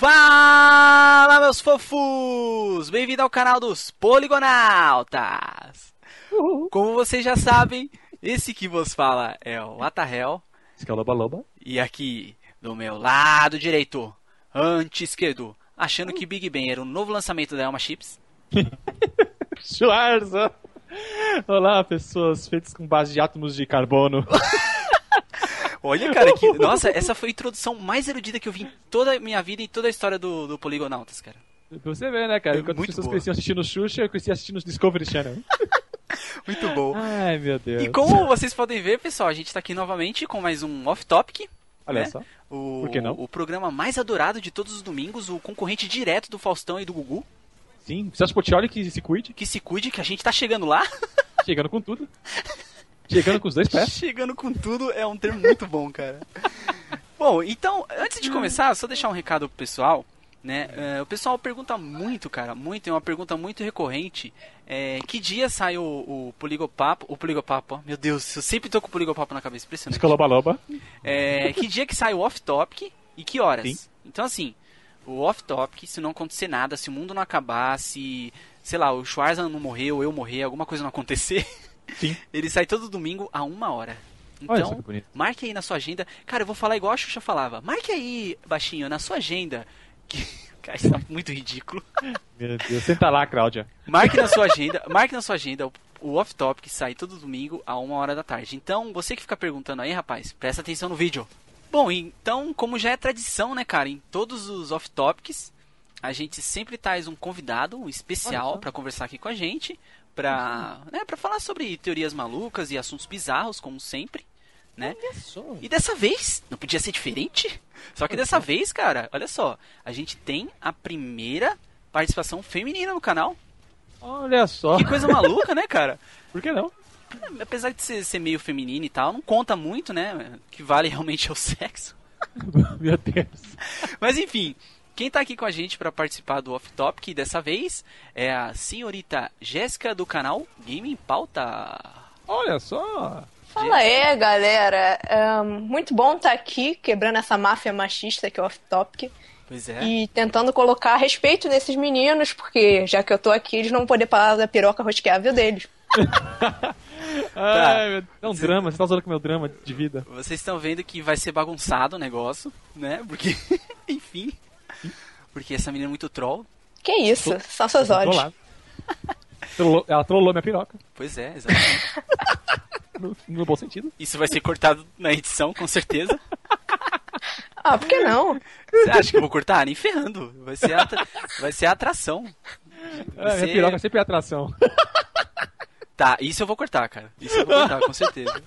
Fala, meus fofos! Bem-vindo ao canal dos Poligonautas! Como vocês já sabem, esse que vos fala é o Atahel. Esse que é o Loba Loba. E aqui, do meu lado direito, anti-esquerdo, achando que Big Bang era o novo lançamento da Elma Chips. Schwarza! Olá, pessoas feitas com base de átomos de carbono. Olha, cara, que. Nossa, essa foi a introdução mais erudita que eu vi em toda a minha vida e toda a história do, do Poligonautas, cara. Pra você ver, né, cara? É Enquanto as muito pessoas boa. cresciam assistindo Xuxa, eu cresci assistindo Discovery Channel. Muito bom. Ai, meu Deus. E como vocês podem ver, pessoal, a gente tá aqui novamente com mais um off-topic. Olha né? só. O, Por que não? o programa mais adorado de todos os domingos, o concorrente direto do Faustão e do Gugu. Sim, Celso Portioli que se cuide, Que se cuide, que a gente tá chegando lá. chegando com tudo. Chegando com os dois pés. chegando com tudo é um termo muito bom, cara. bom, então, antes de começar, só deixar um recado pro pessoal. Né? É, o pessoal pergunta muito, cara, muito, é uma pergunta muito recorrente. É, que dia sai o, o Poligopapo? O Poligopapo, ó, meu Deus, eu sempre tô com o Poligopapo na cabeça, impressionante. Que é o Loba Loba. É, que dia que sai o off-topic e que horas? Sim. Então, assim, o off-topic, se não acontecer nada, se o mundo não acabar, se, sei lá, o Schwarza não morrer ou eu morrer, alguma coisa não acontecer, Sim. ele sai todo domingo a uma hora. Então, marque aí na sua agenda. Cara, eu vou falar igual a Xuxa falava. Marque aí, baixinho, na sua agenda. Que... Cara, isso tá muito ridículo. Meu Deus. Senta lá, Cláudia. Marque na sua agenda, marque na sua agenda o, o Off Topic sai todo domingo a uma hora da tarde. Então, você que fica perguntando aí, rapaz, presta atenção no vídeo. Bom, então, como já é tradição, né, cara, em todos os Off Topics, a gente sempre traz um convidado um especial pra conversar aqui com a gente, pra, né, pra falar sobre teorias malucas e assuntos bizarros, como sempre, né? E dessa vez, não podia ser diferente? Só que dessa vez, cara, olha só, a gente tem a primeira participação feminina no canal. Olha só. Que coisa maluca, né, cara? Por que não? Apesar de ser, ser meio feminino e tal, não conta muito, né? O que vale realmente é o sexo. Meu Deus. Mas enfim, quem tá aqui com a gente para participar do Off Topic dessa vez é a senhorita Jéssica do canal Game em Pauta. Olha só. Fala aí, galera. É muito bom estar aqui quebrando essa máfia machista que é o off-topic Pois é. e tentando colocar respeito nesses meninos, porque já que eu tô aqui, eles não vão poder falar da piroca rosqueável deles. Ai, meu... É um drama. Você tá usando com o meu drama de vida. Vocês estão vendo que vai ser bagunçado o negócio, né? Porque, enfim. Porque essa menina é muito troll. Que isso? São seus olhos. Trollado. Trollou- Ela trollou minha piroca. Pois é, exatamente. No, no bom sentido. Isso vai ser cortado na edição, com certeza. Ah, por que não? Você acha que eu vou cortar? Nem ferrando. Vai ser a, atra- vai ser a atração. Vai É, minha piroca sempre é atração. Tá, isso eu vou cortar, cara. Isso eu vou cortar, com certeza.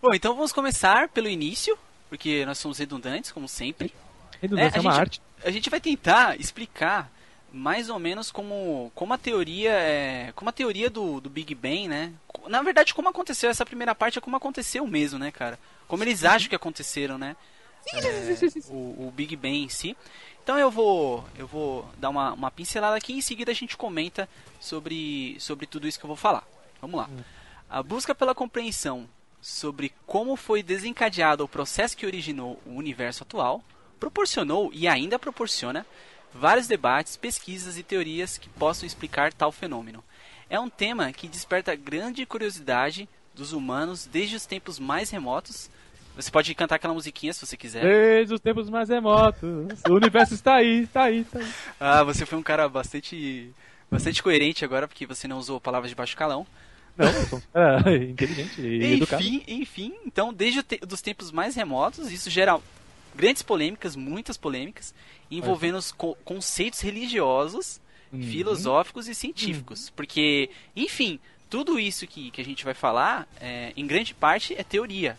Bom, então vamos começar pelo início, porque nós somos redundantes, como sempre. Redundância É, é, uma gente- arte. A gente vai tentar explicar mais ou menos como, como a teoria é, como a teoria do, do Big Bang, né? Na verdade, como aconteceu essa primeira parte é como aconteceu mesmo, né, cara? Como eles acham que aconteceram, né? É, o, o Big Bang em si. Então eu vou eu vou dar uma, uma pincelada aqui e em seguida a gente comenta sobre sobre tudo isso que eu vou falar. Vamos lá. A busca pela compreensão sobre como foi desencadeado o processo que originou o universo atual proporcionou e ainda proporciona vários debates, pesquisas e teorias que possam explicar tal fenômeno. É um tema que desperta grande curiosidade dos humanos desde os tempos mais remotos. Você pode cantar aquela musiquinha se você quiser. Desde os tempos mais remotos, o universo está aí, está aí, está aí. Ah, você foi um cara bastante bastante coerente agora porque você não usou palavras de baixo calão. Não, eu sou cara inteligente e educado. Enfim, enfim, então desde os tempos mais remotos, isso gera grandes polêmicas, muitas polêmicas, envolvendo os co conceitos religiosos, Uhum. filosóficos e científicos. Porque, enfim, tudo isso que, que a gente vai falar, é, em grande parte, é teoria.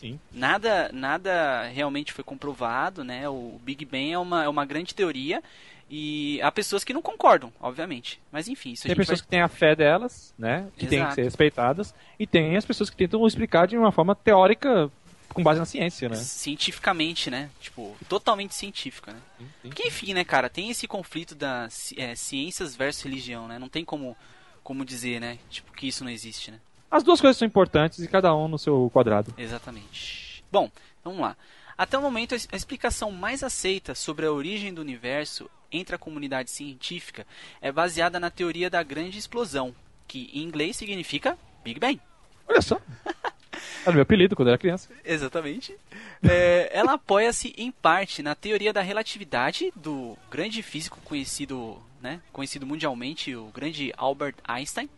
Sim. Nada, nada realmente foi comprovado, né? O Big Bang é uma, é uma grande teoria e há pessoas que não concordam, obviamente. Mas enfim, isso Tem pessoas vai... que têm a fé delas, né? Que têm que Exato. ser respeitadas. E tem as pessoas que tentam explicar de uma forma teórica com base na ciência, né? cientificamente, né? Tipo, totalmente científica, né? Porque, enfim, né, cara, tem esse conflito da ci- é, ciências versus religião, né? Não tem como, como dizer, né? Tipo, que isso não existe, né? As duas coisas são importantes e cada um no seu quadrado. Exatamente. Bom, vamos lá. Até o momento, a explicação mais aceita sobre a origem do universo entre a comunidade científica é baseada na teoria da grande explosão, que em inglês significa Big Bang. Olha só. Era meu apelido quando eu era criança. Exatamente. É, ela apoia-se em parte na teoria da relatividade do grande físico conhecido, né, conhecido mundialmente, o grande Albert Einstein.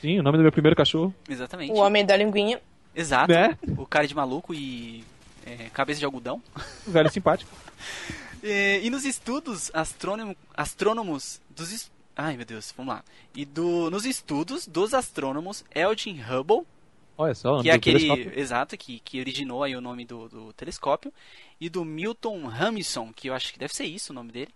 Sim, o nome do meu primeiro cachorro. Exatamente. O homem da linguinha. Exato. Né? O cara de maluco e é, cabeça de algodão. Um velho simpático. E, e nos estudos astrônomo, astrônomos dos ai meu Deus, vamos lá. E do, nos estudos dos astrônomos Eldin Hubble, Olha só, que é aquele exato que, que originou aí o nome do, do telescópio, e do Milton Hamilton, que eu acho que deve ser isso o nome dele.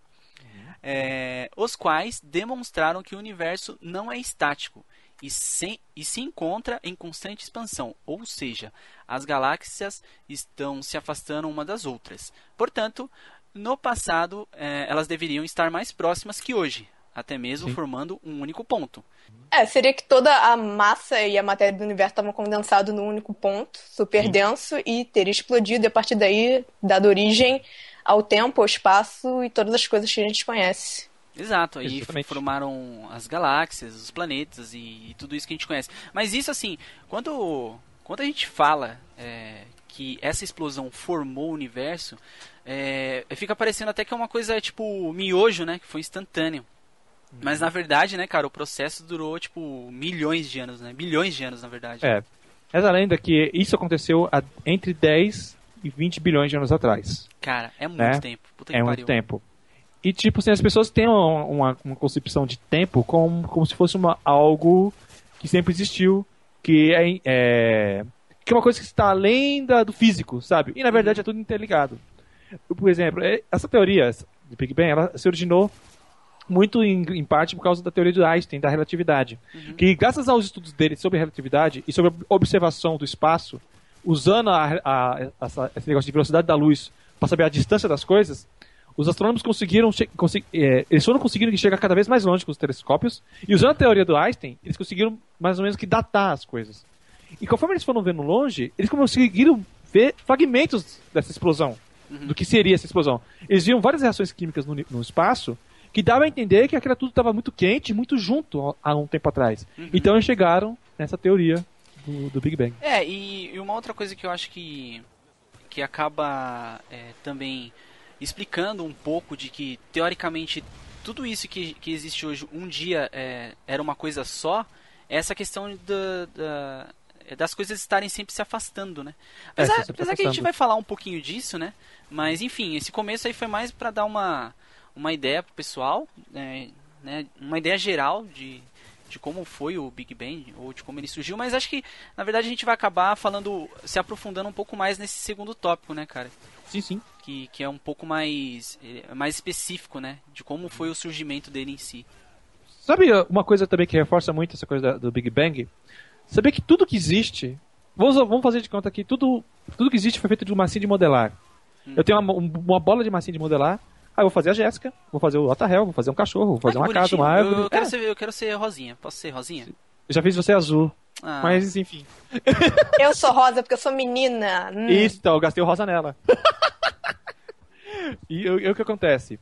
é, os quais demonstraram que o universo não é estático e, se, e se encontra em constante expansão, ou seja, as galáxias estão se afastando uma das outras. Portanto, no passado, eh, elas deveriam estar mais próximas que hoje, até mesmo Sim. formando um único ponto. É, seria que toda a massa e a matéria do universo estavam condensados num único ponto, super Sim. denso, e teria explodido e a partir daí dado origem ao tempo, ao espaço e todas as coisas que a gente conhece. Exato, aí Exatamente. formaram as galáxias, os planetas e, tudo isso que a gente conhece. Mas isso assim, quando, quando a gente fala é, que essa explosão formou o universo, é, fica parecendo até que é uma coisa tipo miojo, né? Que foi instantâneo. Mas na verdade, né, cara, o processo durou tipo milhões de anos, né? Bilhões de anos, na verdade. É. Essa lenda que isso aconteceu há- entre 10 e 20 bilhões de anos atrás. Cara, é muito Né? tempo. Puta É que muito pariu. tempo. E, tipo, assim, as pessoas têm uma, uma, uma concepção de tempo como, como se fosse uma, algo que sempre existiu, que é, é, que é uma coisa que está além da, do físico, sabe? E, na verdade, é tudo interligado. Por exemplo, é- essa teoria do Big Bang, ela se originou muito em, em parte por causa da teoria de Einstein, da relatividade. Uhum. Que, graças aos estudos dele sobre relatividade e sobre a observação do espaço, usando a, a- essa- esse negócio de velocidade da luz para saber a distância das coisas, os astrônomos conseguiram é, eles foram conseguindo chegar cada vez mais longe com os telescópios e usando a teoria do Einstein eles conseguiram mais ou menos que datar as coisas e conforme eles foram vendo longe eles conseguiram ver fragmentos dessa explosão Uhum. do que seria essa explosão eles viram várias reações químicas no, no espaço que dava a entender que aquilo tudo estava muito quente muito junto há um tempo atrás Uhum. então eles chegaram nessa teoria do, do Big Bang É, e, e uma outra coisa que eu acho que, que acaba é, também explicando um pouco de que, teoricamente, tudo isso que, que existe hoje, um dia é, era uma coisa só, é essa questão da, da- é das coisas estarem sempre se afastando, né? É, Apesar, se apesar que a gente afastando. vai falar um pouquinho disso, né? Mas, enfim, esse começo aí foi mais para dar uma, uma ideia pro pessoal, né? né? Uma ideia geral de, de como foi o Big Bang, ou de como ele surgiu, mas acho que, na verdade, a gente vai acabar falando, se aprofundando um pouco mais nesse segundo tópico, né, cara? sim sim Que, que é um pouco mais, é, mais específico, né? De como foi o surgimento dele em si. Sabe uma coisa também que reforça muito essa coisa do Big Bang? Saber que tudo que existe. Vamos, vamos fazer de conta que tudo, tudo que existe foi feito de massinha de modelar. Hum. Eu tenho uma, um- uma bola de massinha de modelar. Aí eu vou fazer a Jéssica, vou fazer o Otahel, vou fazer um cachorro, vou fazer Ah, uma casa, uma árvore. Eu, eu quero É, ser, eu quero ser rosinha. Posso ser rosinha? eu já fiz você azul. Ah, Mas enfim. Eu sou rosa porque eu sou menina. Hum. Isso, então, eu gastei o rosa nela. e o o que acontece?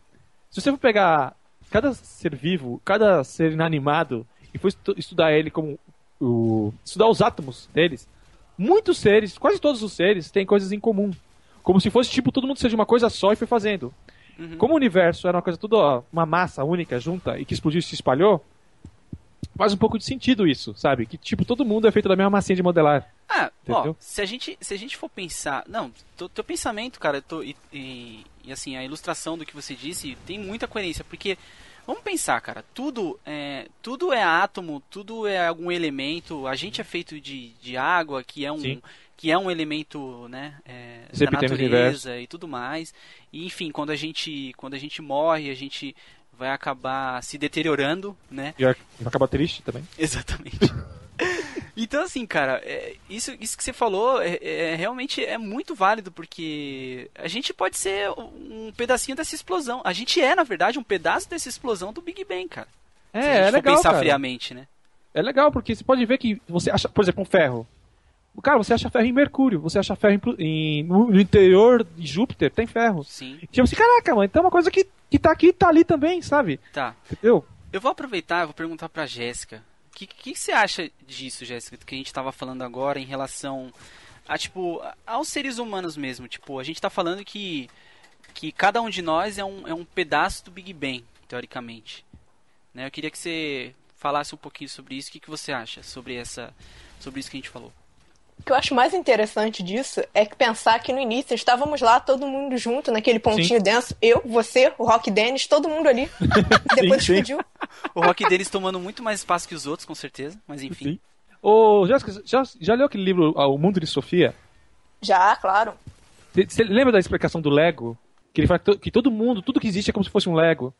Se você for pegar cada ser vivo, cada ser inanimado, e for estu- estudar ele como. O, estudar os átomos deles, muitos seres, quase todos os seres, têm coisas em comum. Como se fosse tipo todo mundo seja uma coisa só e foi fazendo. Uhum. Como o universo era uma coisa tudo ó, uma massa única, junta, e que explodiu e se espalhou, faz um pouco de sentido isso, sabe? Que tipo, todo mundo é feito da mesma massinha de modelar. Ah, ó, se a gente, se a gente for pensar, não, teu, teu pensamento, cara, tô- e, e- e, assim a ilustração do que você disse tem muita coerência, porque vamos pensar, cara, tudo é, tudo é átomo, tudo é algum elemento. A gente é feito de, de água, que é um Sim. Que é um elemento, né, é, da natureza e tudo mais. E enfim, quando a gente quando a gente morre, a gente vai acabar se deteriorando, né? E vai acabar triste também. Exatamente. Então, assim, cara, é, isso, isso que você falou é, é- realmente é muito válido, porque a gente pode ser um pedacinho dessa explosão. A gente é, na verdade, um pedaço dessa explosão do Big Bang, cara. É, Se a gente é legal, pensar cara. friamente, né? É legal, porque você pode ver que você acha, por exemplo, um ferro. Cara, você acha ferro em Mercúrio, você acha ferro em, em, no interior de Júpiter, tem ferro. Sim. Tipo assim, caraca, mano, então é uma coisa que, que tá aqui tá ali também, sabe? Tá. Entendeu? Eu vou aproveitar, vou perguntar pra Jéssica. O que, que, que, você acha disso, Jéssica, do que a gente tava falando agora em relação a, tipo, aos seres humanos mesmo? Tipo, a gente tá falando que, que cada um de nós é um, é um pedaço do Big Bang, teoricamente. Né? Eu queria que você falasse um pouquinho sobre isso. O que, que você acha sobre, essa, sobre isso que a gente falou? O que eu acho mais interessante disso é que pensar que no início estávamos lá, todo mundo junto, naquele pontinho sim. denso. Eu, você, o Rock Dennis, todo mundo ali. Depois sim, explodiu. O Rock Dennis tomando muito mais espaço que os outros, com certeza. Mas enfim. Sim. Ô, Jéssica, já, já leu aquele livro O Mundo de Sofia? Já, claro. Você lembra da explicação do Lego? Que ele fala que todo mundo, tudo que existe é como se fosse um Lego.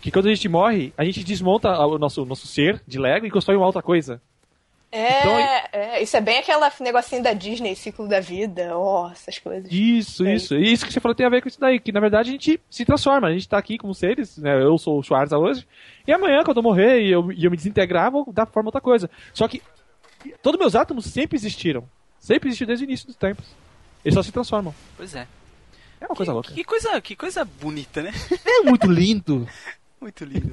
Que quando a gente morre, a gente desmonta o nosso, nosso ser de Lego e constrói uma outra coisa. É, então, é, isso é bem aquela negocinho da Disney, ciclo da vida, ó, oh, essas coisas. Isso, é isso. E isso que você falou tem a ver com isso daí, que na verdade a gente se transforma, a gente tá aqui como seres, né? Eu sou o Schwarza hoje, e amanhã, quando eu morrer e eu, e eu me desintegrar, vou dar forma a outra coisa. Só que todos meus átomos sempre existiram. Sempre existiram desde o início dos tempos. Eles só se transformam. Pois é. É uma coisa que, louca. Que coisa, que coisa bonita, né? É muito lindo. muito lindo.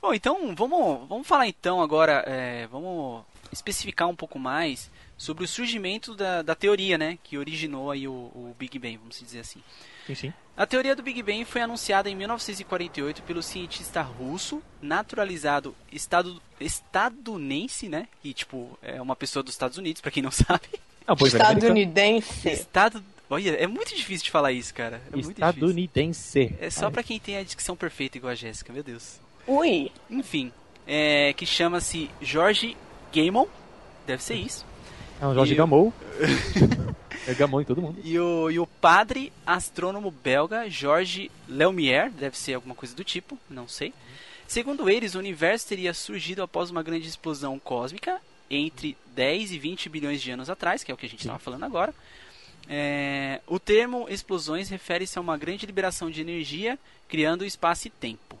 Bom, então vamos, vamos falar então agora, é, vamos especificar um pouco mais sobre o surgimento da, da teoria, né, que originou aí o, o, Big Bang, vamos dizer assim. Sim, sim. A teoria do Big Bang foi anunciada em 1948 pelo cientista russo, naturalizado estado, estadunense, né, e tipo é uma pessoa dos Estados Unidos, para quem não sabe. Ah, Estadunidense. Estado Olha, é muito difícil de falar isso, cara. É Estadunidense. É só para quem tem a dicção perfeita igual a Jéssica, meu Deus. Ui. Enfim, é, que chama-se George Gaimon, deve ser isso. É um Jorge e... Gamou. é Gamou em todo mundo. E o, e o padre astrônomo belga Georges Leumière, deve ser alguma coisa do tipo, não sei. Segundo eles, o universo teria surgido após uma grande explosão cósmica entre 10 e 20 bilhões de anos atrás, que é o que a gente estava falando agora. É, o termo explosões refere-se a uma grande liberação de energia, criando espaço e tempo.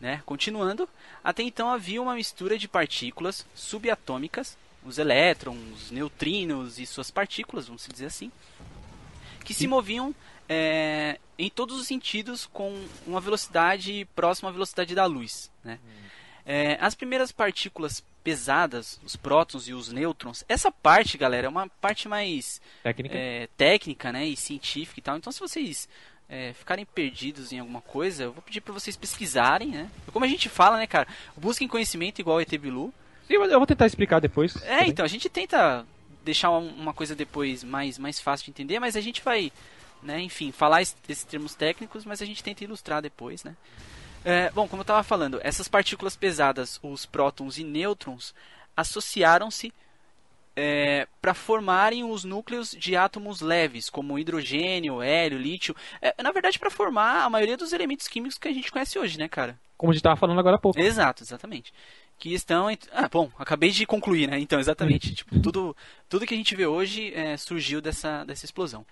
Né? Continuando, até então havia uma mistura de partículas subatômicas, os elétrons, os neutrinos e suas partículas, vamos dizer assim, que Sim. se moviam é, em todos os sentidos com uma velocidade próxima à velocidade da luz. Né? É, as primeiras partículas pesadas, os prótons e os nêutrons, essa parte, galera, é uma parte mais técnica, é, técnica né, e científica e tal. Então, se vocês é, ficarem perdidos em alguma coisa, eu vou pedir para vocês pesquisarem, né? Como a gente fala, né, cara? Busquem conhecimento igual o ET Bilu. Sim, eu vou tentar explicar depois. É, também. então, a gente tenta deixar uma coisa depois mais, mais fácil de entender, mas a gente vai, né, enfim, falar esses termos técnicos, mas a gente tenta ilustrar depois, né? É, bom, como eu estava falando, essas partículas pesadas, os prótons e nêutrons, associaram-se é, para formarem os núcleos de átomos leves, como hidrogênio, hélio, lítio. É, na verdade, para formar a maioria dos elementos químicos que a gente conhece hoje, né, cara? Como a gente estava falando agora há pouco. Exato, exatamente. Que estão. Ent... Ah, bom, acabei de concluir, né? Então, exatamente. tipo, tudo, tudo que a gente vê hoje é, surgiu dessa, dessa explosão.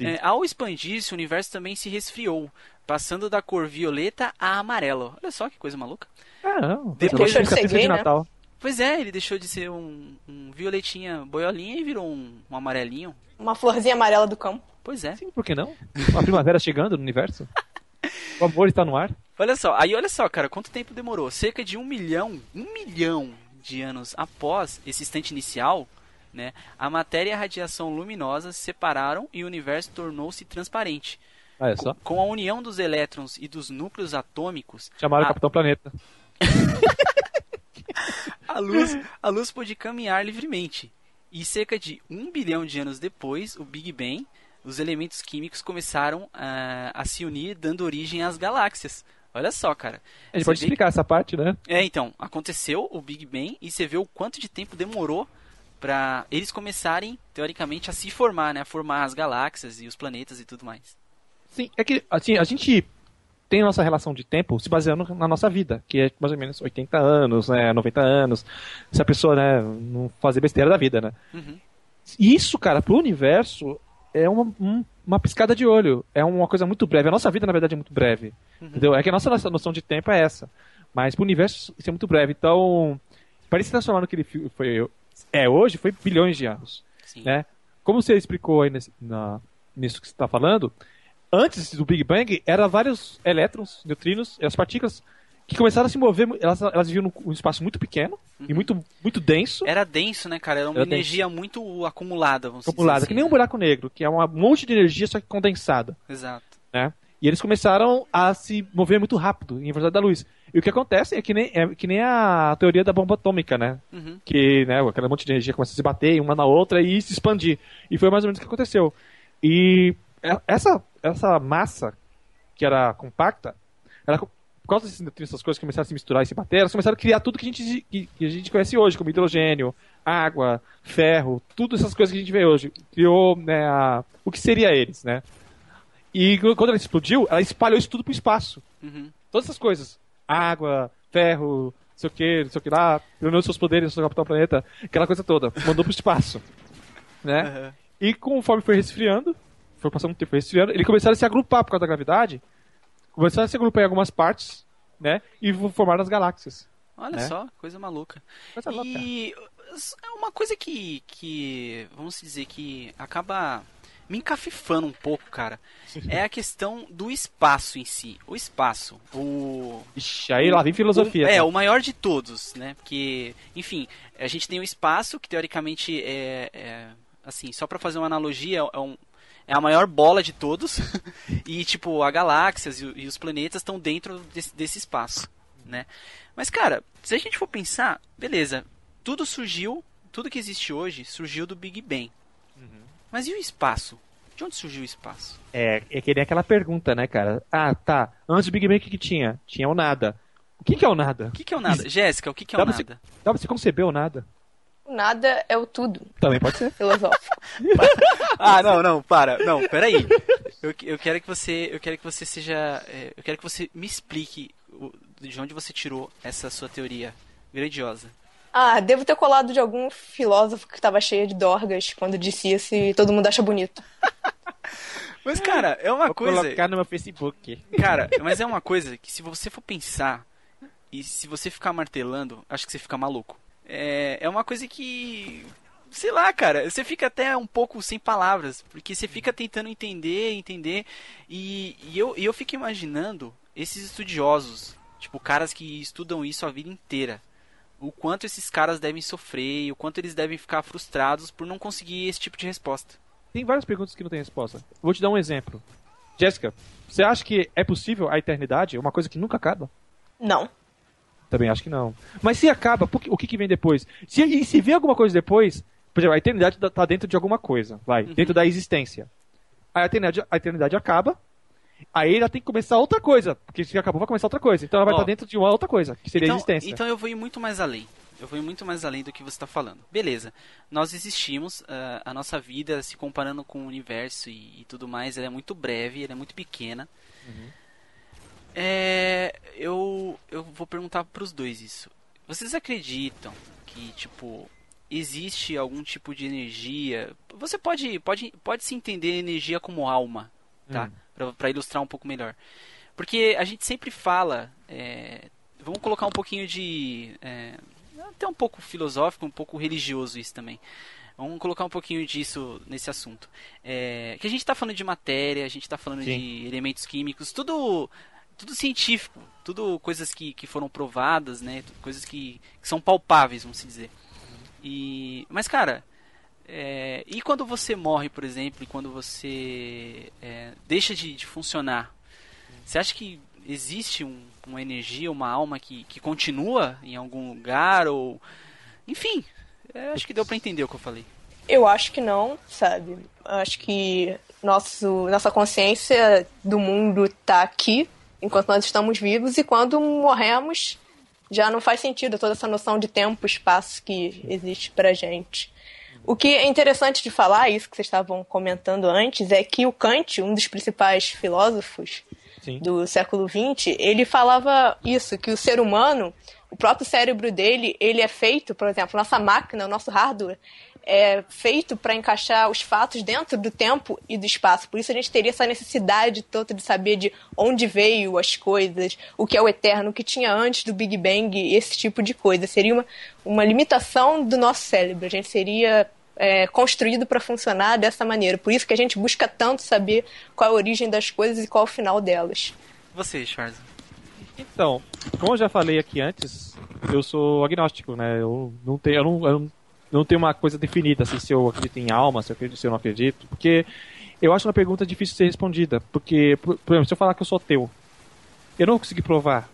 É, ao expandir-se, o universo também se resfriou, passando da cor violeta a amarelo. Olha só que coisa maluca. Ah, não. Depois de ser gay, de Natal. Né? Pois é, ele deixou de ser um, um violetinha boiolinha e virou um, um, amarelinho. Uma florzinha amarela do campo. Pois é. Sim, por que não? Uma primavera chegando no universo. O amor está no ar. Olha só, aí olha só, cara, quanto tempo demorou? Cerca de um milhão, um milhão de anos após esse instante inicial, né, a matéria e a radiação luminosa se separaram e o universo tornou-se transparente. Ah, é só? Com, com a união dos elétrons e dos núcleos atômicos. Chamaram a... o Capitão Planeta. a, luz, a luz pôde caminhar livremente. E cerca de um bilhão de anos depois, o Big Bang, os elementos químicos começaram a, a se unir, dando origem às galáxias. Olha só, cara. A gente você pode explicar que... essa parte, né? É, então, aconteceu o Big Bang e você vê o quanto de tempo demorou para eles começarem, teoricamente, a se formar, né? A formar as galáxias e os planetas e tudo mais. Sim, é que assim, a gente tem a nossa relação de tempo se baseando na nossa vida, que é mais ou menos 80 anos, né, 90 anos, se a pessoa, né, não fazer besteira da vida, né. Uhum. Isso, cara, pro universo é uma, um, uma piscada de olho, é uma coisa muito breve. A nossa vida, na verdade, é muito breve, uhum. entendeu? É que a nossa, nossa noção de tempo é essa, mas pro universo isso é muito breve. Então, para ele se transformar no que ele foi, é hoje foi bilhões de anos. Sim. Né? Como você explicou aí nesse, na, nisso que você está falando, antes do Big Bang, eram vários elétrons, neutrinos, as partículas que começaram a se mover, elas, elas viviam num espaço muito pequeno e muito, muito denso. Era denso, né, cara? Era uma Era energia muito acumulada, vamos acumulada, assim, que nem um né? buraco negro, que é um monte de energia só que condensada. Exato. né? E eles começaram a se mover muito rápido em velocidade da luz. E o que acontece é que nem, é que nem a teoria da bomba atômica, né? Uhum. Que né, aquele monte de energia começa a se bater uma na outra e se expandir. E foi mais ou menos o que aconteceu. E essa, essa massa, que era compacta, ela, por causa desses neutrinos, essas coisas começaram a se misturar e se bater, elas começaram a criar tudo que a gente, que, que a gente conhece hoje, como hidrogênio, água, ferro, tudo essas coisas que a gente vê hoje. Criou né, a- o que seria eles, né? E quando ela explodiu, ela espalhou isso tudo pro espaço. Uhum. Todas essas coisas. Água, ferro, não sei o que, não sei o que lá, reuniu seus poderes, seu capitão planeta, aquela coisa toda. Mandou pro espaço. Né? Aham. E conforme foi resfriando, foi passando um tempo foi resfriando, eles começaram a se agrupar por causa da gravidade. Começaram a se agrupar em algumas partes, né? E formaram as galáxias. Olha Né? só, coisa maluca. Coisa louca. E é uma coisa que, que, vamos dizer, que acaba me encafifando um pouco, cara, é a questão do espaço em si. O espaço, o... Ixi, aí lá vem filosofia. O, é, tá? o maior de todos, né? Porque, enfim, a gente tem o espaço, que teoricamente é, é, assim, só pra fazer uma analogia, é, um, é a maior bola de todos. e, tipo, as galáxias e, e os planetas estão dentro desse, desse espaço, né? Mas, cara, se a gente for pensar, beleza, tudo surgiu, tudo que existe hoje surgiu do Big Bang. Mas e o espaço? De onde surgiu o espaço? É, é que nem aquela pergunta, né, cara? Ah, tá. Antes do Big Bang, o que, que tinha? Tinha o nada. O que, que é o nada? O que, que é o nada? Jéssica, o que, que é o nada? Dá pra você conceber o nada? Nada é o tudo, Também pode ser. filosófico. Ah, não, não, para. Não, peraí. Eu, eu quero que você, eu quero que você seja, é, eu quero que você me explique o- de onde você tirou essa sua teoria grandiosa. Ah, devo ter colado de algum filósofo que tava cheio de dorgas quando disse isso e todo mundo acha bonito. Mas cara, é uma Vou coisa, colocar no meu Facebook. cara, mas é uma coisa que se você for pensar e se você ficar martelando, acho que você fica maluco. É, é uma coisa que sei lá, cara, você fica até um pouco sem palavras, porque você fica tentando entender, entender, e, e eu, e eu fico imaginando esses estudiosos, tipo, caras que estudam isso a vida inteira, o quanto esses caras devem sofrer, o quanto eles devem ficar frustrados por não conseguir esse tipo de resposta. Tem várias perguntas que não tem resposta. Vou te dar um exemplo. Jéssica, você acha que é possível a eternidade? Uma coisa que nunca acaba? Não. Também acho que não. Mas se acaba, o que, que vem depois? Se, e se vem alguma coisa depois, por exemplo, a eternidade tá- tá dentro de alguma coisa, vai, dentro da existência. A eternidade, a eternidade acaba, aí ela tem que começar outra coisa, porque se acabou vai começar outra coisa. Então ela vai estar dentro de uma outra coisa, que seria a então, existência. então eu vou ir muito mais além. Eu vou ir muito mais além do que você está falando. Beleza, nós existimos, ah, a nossa vida, se comparando com o universo e, e tudo mais, ela é muito breve, ela é muito pequena. Uhum. É, eu, eu vou perguntar para os dois isso. Vocês acreditam que, tipo, existe algum tipo de energia? Você pode, pode, pode se entender energia como alma, tá? Hum. Para ilustrar um pouco melhor. Porque a gente sempre fala. é, vamos colocar um pouquinho de. é, até um pouco filosófico, um pouco religioso isso também. Vamos colocar um pouquinho disso nesse assunto. É, que a gente está falando de matéria, a gente está falando Sim. de elementos químicos, tudo, tudo científico, tudo coisas que, que foram provadas, né? Coisas que, que são palpáveis, vamos dizer. E, mas cara, é, e quando você morre, por exemplo, e quando você é, deixa de, de funcionar, você acha que existe um- uma energia, uma alma que, que continua em algum lugar ou, enfim, é, acho que deu pra entender o que eu falei. Eu acho que não, sabe? Acho que nosso, nossa consciência do mundo tá aqui enquanto nós estamos vivos e quando morremos já não faz sentido toda essa noção de tempo, espaço que existe pra gente. O que é interessante de falar, isso que vocês estavam comentando antes, é que o Kant, um dos principais filósofos Sim. do século XX, ele falava isso, que o ser humano, o próprio cérebro dele, ele é feito, por exemplo, nossa máquina, o nosso hardware, é feito para encaixar os fatos dentro do tempo e do espaço. Por isso a gente teria essa necessidade toda de saber de onde veio as coisas, o que é o eterno, o que tinha antes do Big Bang, esse tipo de coisa. Seria uma, uma limitação do nosso cérebro. A gente seria é, construído para funcionar dessa maneira. Por isso que a gente busca tanto saber qual é a origem das coisas e qual é o final delas. Você, Schwarz. Então, como eu já falei aqui antes, eu sou agnóstico, né? Eu não tenho, eu não, eu não, não tenho uma coisa definida, assim, se eu acredito em alma, se eu, acredito, se eu não acredito, porque eu acho uma pergunta difícil de ser respondida, porque, por, por exemplo, se eu falar que eu sou ateu, eu não consegui provar,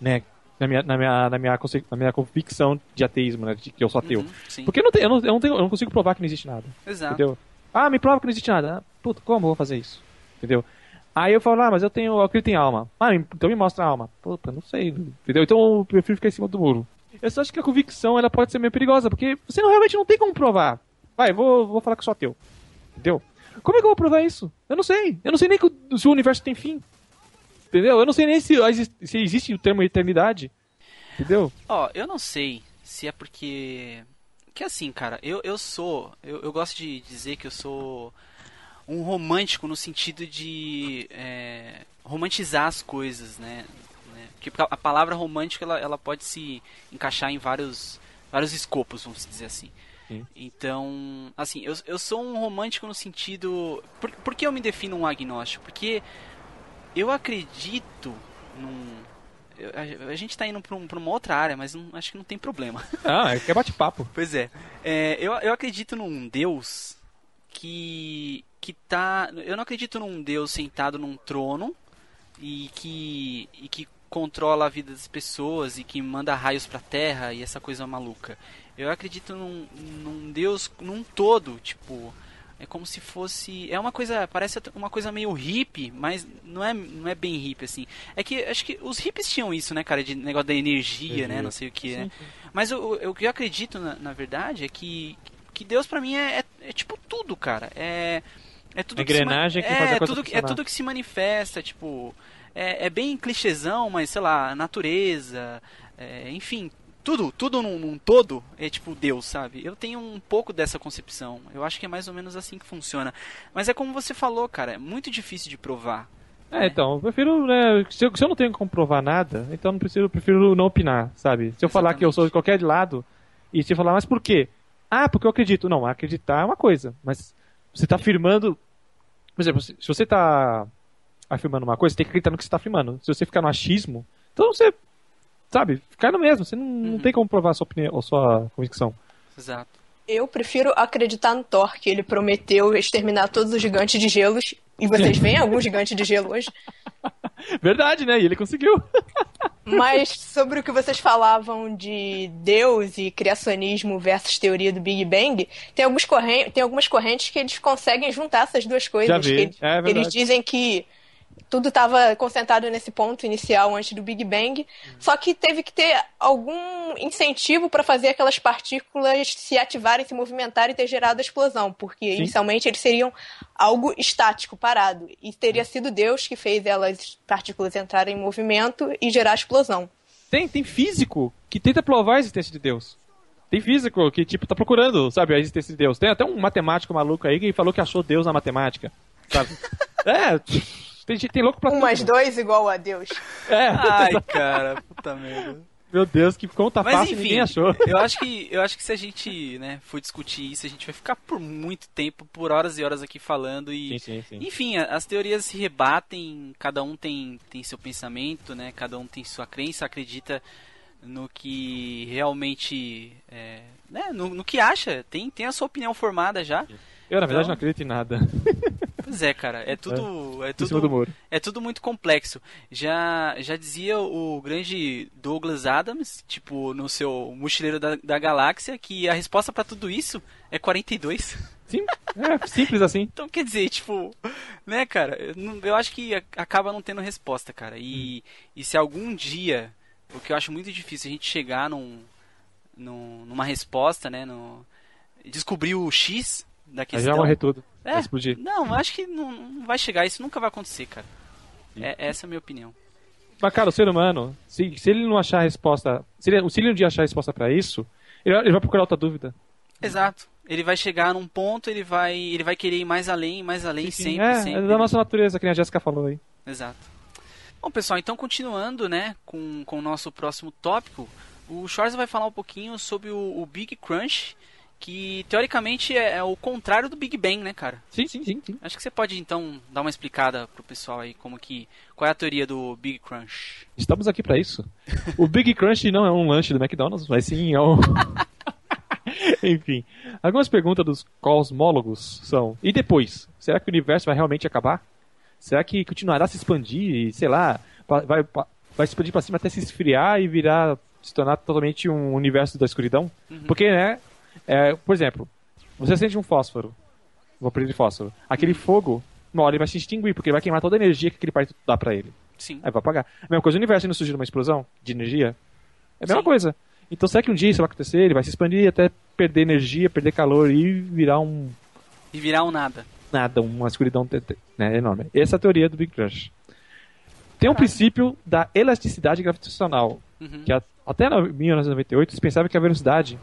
né, na minha, na minha, na minha, na minha convicção de ateísmo, né, de que eu sou ateu. Uhum, porque eu não, tenho, eu, não, eu, não tenho, eu não consigo provar que não existe nada. Exato. Entendeu? Ah, me prova que não existe nada. Ah, puta, como eu vou fazer isso? Entendeu? Aí eu falo, ah, mas eu tenho, eu acredito em alma. Ah, então me mostra a alma. Puta, não sei. Entendeu? Então eu prefiro ficar em cima do muro. Eu só acho que a convicção ela pode ser meio perigosa, porque você não, realmente não tem como provar. Vai, vou, vou falar que sou ateu. Entendeu? Como é que eu vou provar isso? Eu não sei. Eu não sei nem o, se o universo tem fim. Entendeu? Eu não sei nem se, se existe o termo eternidade. Entendeu? Ó, eu não sei se é porque. Que assim, cara, eu, eu sou. Eu, eu gosto de dizer que eu sou um romântico no sentido de é, romantizar as coisas, né? Porque a palavra romântico ela, ela pode se encaixar em vários, vários escopos, vamos dizer assim. Sim. Então, assim, eu, eu sou um romântico no sentido. Por, por que eu me defino um agnóstico? Porque eu acredito num. eu- a, a gente tá indo pra, um- uma outra área, mas não- acho que não tem problema. Ah, é que é bate-papo. Pois é. É, eu, eu acredito num Deus que. que tá. Eu não acredito num Deus sentado num trono e que. e que controla a vida das pessoas e que manda raios pra terra e essa coisa maluca. Eu acredito num, num Deus num todo, tipo. É como se fosse. É uma coisa. Parece uma coisa meio hippie, mas não é, não é bem hippie, assim. É que acho que os hippies tinham isso, né, cara? De negócio da energia, né? Energia. Não sei o que, né? Mas o, o, que eu acredito, na, na verdade, é que, que Deus pra mim é, é, é tipo tudo, cara. É, é tudo que se engrenagem que é, faz a coisa tudo, é tudo que se manifesta, tipo. É, é bem clichêzão, mas sei lá, natureza, é, enfim. Tudo, tudo num, num todo é tipo Deus, sabe? Eu tenho um pouco dessa concepção. Eu acho que é mais ou menos assim que funciona. Mas é como você falou, cara, é muito difícil de provar. É, então, eu prefiro, né, se eu, se eu não tenho como provar nada, então eu não preciso, eu prefiro não opinar, sabe? Se eu falar que eu sou de qualquer lado, e se falar, mas por quê? Ah, porque eu acredito. Não, acreditar é uma coisa, mas você tá afirmando... Por exemplo, se você tá afirmando uma coisa, você tem que acreditar no que você tá afirmando. Se você ficar no achismo, então você, sabe, ficar no mesmo, você não, não Uhum. tem como provar a sua opinião, a sua convicção. Exato. Eu prefiro acreditar no Thor, que ele prometeu exterminar todos os gigantes de gelos. E vocês veem algum gigante de gelo hoje? Verdade, né? E ele conseguiu. Mas sobre o que vocês falavam de Deus e criacionismo versus teoria do Big Bang, tem, alguns corren tem algumas correntes que eles conseguem juntar essas duas coisas. Já vi, eles, é verdade. eles dizem que tudo estava concentrado nesse ponto inicial antes do Big Bang, só que teve que ter algum incentivo para fazer aquelas partículas se ativarem, se movimentarem e ter gerado a explosão, porque Sim. inicialmente eles seriam algo estático, parado, e teria sido Deus que fez elas partículas entrarem em movimento e gerar a explosão. Tem, tem físico que tenta provar a existência de Deus. Tem físico que, tipo, tá procurando, sabe, a existência de Deus. Tem até um matemático maluco aí que falou que achou Deus na matemática, sabe? é, tem, tem louco pra Um tudo. mais dois igual a Deus. É, Ai, cara, puta merda. meu Deus, que conta Mas fácil enfim, ninguém achou. eu acho que eu acho que se a gente, né, for discutir isso, a gente vai ficar por muito tempo, por horas e horas aqui falando e Sim, sim, sim. enfim, as teorias se rebatem, cada um tem, tem seu pensamento, né? Cada um tem sua crença, acredita no que realmente é, né, no, no que acha, tem, tem a sua opinião formada já. Eu, na verdade, Então- não acredito em nada. Pois é, cara, é tudo é, do tudo é tudo muito complexo. Já já dizia o grande Douglas Adams, tipo, no seu Mochileiro da, da Galáxia, que a resposta pra tudo isso é 42. Sim, é simples assim. Então, quer dizer, tipo, né, cara, eu, acho que acaba não tendo resposta, cara. E, e se algum dia, o que eu acho muito difícil, a gente chegar num, num- numa resposta, né, no, descobrir o X da Aí questão. já morrer tudo. É, Vai explodir. não, acho que não, não vai chegar, isso nunca vai acontecer, cara. É, essa é a minha opinião. Mas, cara, o ser humano, se, se ele não achar a resposta. Se ele, se ele um dia achar a resposta pra isso, ele, vai- ele vai procurar outra dúvida. Exato. ele vai chegar num ponto, ele vai, ele vai querer ir mais além, mais além, Sim, sempre, é, sempre. é da nossa natureza, que a Jéssica falou aí. Exato. Bom, pessoal, então continuando, né, com, com o nosso próximo tópico, o Schwarz vai falar um pouquinho sobre o, o Big Crunch, que teoricamente é, é o contrário do Big Bang, né, cara? Sim, sim, sim, sim. Acho que você pode então dar uma explicada pro pessoal aí como que qual é a teoria do Big Crunch. Estamos aqui pra isso. O Big Crunch não é um lanche do McDonald's, mas sim é um. Enfim, algumas perguntas dos cosmólogos são: e depois? Será que o universo vai realmente acabar? Será que continuará a se expandir e, sei lá, vai, vai se expandir pra cima até se esfriar e virar, se tornar totalmente um universo da escuridão? Porque, né, é, por exemplo, você acende um fósforo, um vapor de fósforo, aquele fogo, uma hora ele vai se extinguir, porque ele vai queimar toda a energia que aquele parto dá pra ele. Sim. Aí vai apagar. A mesma coisa, o universo não surgir uma explosão de energia. É a mesma Sim. coisa. Então será que um dia isso vai acontecer? Ele vai se expandir até perder energia, perder calor e virar um E virar um nada. nada, uma escuridão né, enorme. Essa é a teoria do Big Crunch. Tem um princípio da elasticidade gravitacional, Uhum. que até no- 1998 se pensava que a velocidade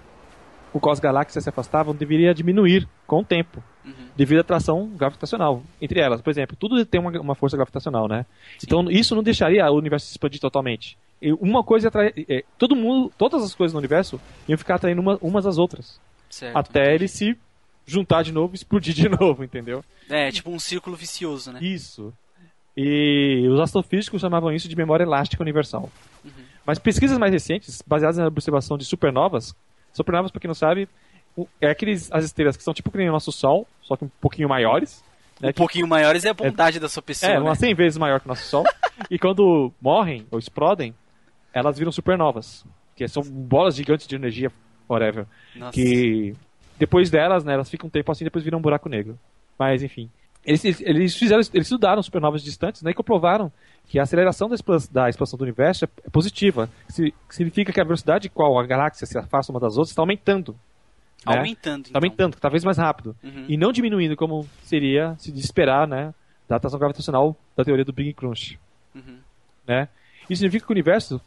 com qual as galáxias se afastavam deveria diminuir com o tempo, Uhum. devido à atração gravitacional entre elas. Por exemplo, tudo tem uma, uma força gravitacional, né? Então isso não deixaria o universo se expandir totalmente. E uma coisa atrai, é, todo mundo, todas as coisas no universo iam ficar atraindo uma, umas às outras, Certo. até ele se juntar de novo, e explodir de novo, entendeu? É, tipo um círculo vicioso, né? Isso. E os astrofísicos chamavam isso de memória elástica universal. Uhum. Mas pesquisas mais recentes, baseadas na observação de supernovas, supernovas, para quem não sabe, é aqueles as estrelas que são tipo que nem o nosso Sol, só que um pouquinho maiores. Né, Um pouquinho maiores é a bondade da sua pessoa, É, né? umas 100 vezes maior que o nosso Sol. e quando morrem ou explodem, elas viram supernovas. Que são bolas gigantes de energia, whatever. Nossa. Que depois delas, né, elas ficam um tempo assim e depois viram um buraco negro. Mas, enfim. Eles, eles- fizeram, eles estudaram supernovas distantes né, e comprovaram que a aceleração da, da expansão do universo é, é positiva. Que significa que a velocidade com qual a galáxia se afasta uma das outras está aumentando. né? Aumentando, Está então. aumentando, cada vez mais rápido. Uhum. E não diminuindo como seria se esperar, né? Da atração gravitacional da teoria do Big Crunch, Uhum. né? Isso significa que o universo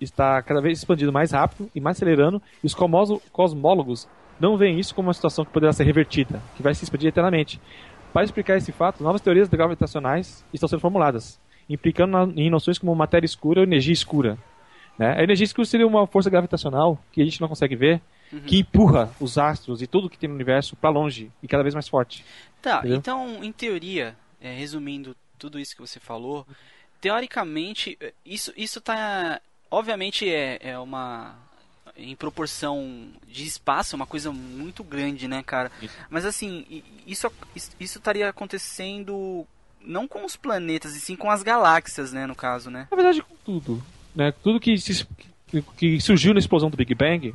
está cada vez expandindo mais rápido e mais acelerando, e os cosmólogos não veem isso como uma situação que poderá ser revertida, que vai se expandir eternamente. Para explicar esse fato, novas teorias gravitacionais estão sendo formuladas, implicando na- em noções como matéria escura ou energia escura. Né? A energia escura seria uma força gravitacional que a gente não consegue ver, que empurra os astros e tudo que tem no universo para longe e cada vez mais forte. Tá, Entendeu? então, em teoria, é, resumindo tudo isso que você falou, teoricamente, isso, isso tá. Obviamente é, é uma. Em proporção de espaço, é uma coisa muito grande, né, cara? Isso. Mas assim, isso, isso estaria acontecendo não com os planetas, e sim com as galáxias, né, no caso, né? Na verdade, com tudo. Né? Tudo que, se- que- surgiu na explosão do Big Bang,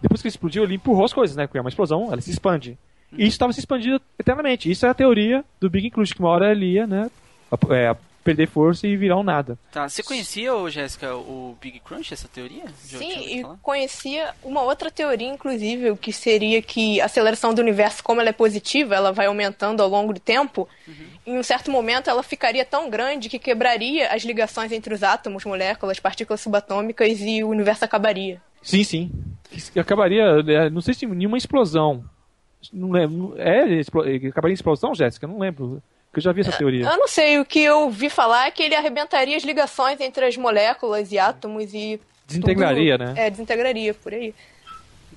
depois que explodiu, ele empurrou as coisas, né? Porque é uma explosão, ela se expande. E isso estava se expandindo eternamente. Isso é a teoria do Big Crunch, que uma hora ele ia, né? é, perder força e virar um nada. Tá, você conhecia, Jéssica, o Big Crunch, essa teoria? Já Sim, e conhecia uma outra teoria, inclusive, que seria que a aceleração do universo, como ela é positiva, ela vai aumentando ao longo do tempo. Em um certo momento, ela ficaria tão grande que quebraria as ligações entre os átomos, moléculas, partículas subatômicas e o universo acabaria. Sim, sim. Acabaria, é, não sei se nenhuma explosão. Não lembro. É, acabaria em explosão, Jéssica? Não lembro. Que eu já vi essa teoria. Eu não sei, o que eu vi falar é que ele arrebentaria as ligações entre as moléculas e átomos e. Desintegraria, tudo- né? É, desintegraria, por aí.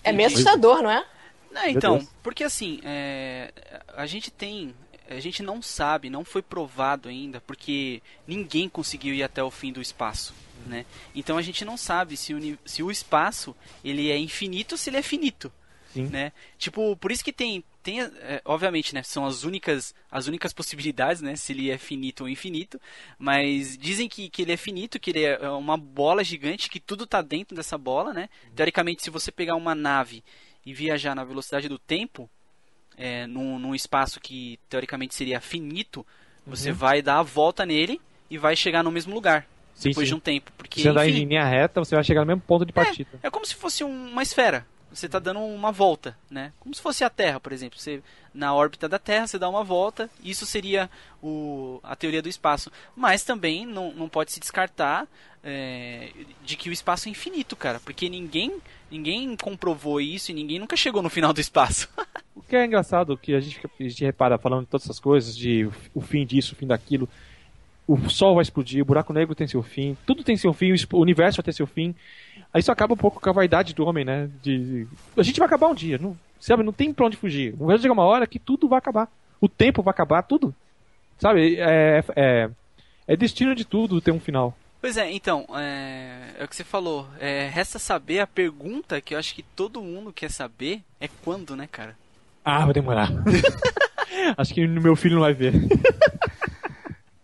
É meio assustador, não é? Não, então, porque assim, é, a gente tem. A gente não sabe, não foi provado ainda, porque ninguém conseguiu ir até o fim do espaço. Né? Então a gente não sabe se o, se o espaço ele é infinito ou se ele é finito. Sim. Né? Tipo, por isso que tem, tem é, obviamente, né, são as únicas, as únicas possibilidades, né, se ele é finito ou infinito, mas dizem que, que ele é finito, que ele é uma bola gigante, que tudo tá dentro dessa bola, né? Teoricamente, se você pegar uma nave e viajar na velocidade do tempo, é, num, num espaço que teoricamente seria finito, você vai dar a volta nele e vai chegar no mesmo lugar Sim, depois sim. de um tempo, porque Se você andar em enfim, linha reta, você vai chegar no mesmo ponto de partida. é como se fosse um- uma esfera. Você tá dando uma volta, né? Como se fosse a Terra, por exemplo. Você, na órbita da Terra, você dá uma volta. Isso seria o, a teoria do espaço. Mas também não, não pode se descartar é, de que o espaço é infinito, cara. Porque ninguém, ninguém comprovou isso e ninguém nunca chegou no final do espaço. O que é engraçado, que a gente, a gente repara falando de todas essas coisas, de o fim disso, o fim daquilo. O Sol vai explodir, o buraco negro tem seu fim, tudo tem seu fim, o universo vai ter seu fim. Aí isso acaba um pouco com a vaidade do homem, né? De, a gente vai acabar um dia, não, sabe? Não tem pra onde fugir. Vai chegar uma hora que tudo vai acabar. O tempo vai acabar, tudo. Sabe? É, é, é destino de tudo ter um final. Pois é, então, é, é o que você falou. É, resta saber a pergunta que eu acho que todo mundo quer saber é quando, né, cara? Ah, vai demorar. Acho que meu filho não vai ver.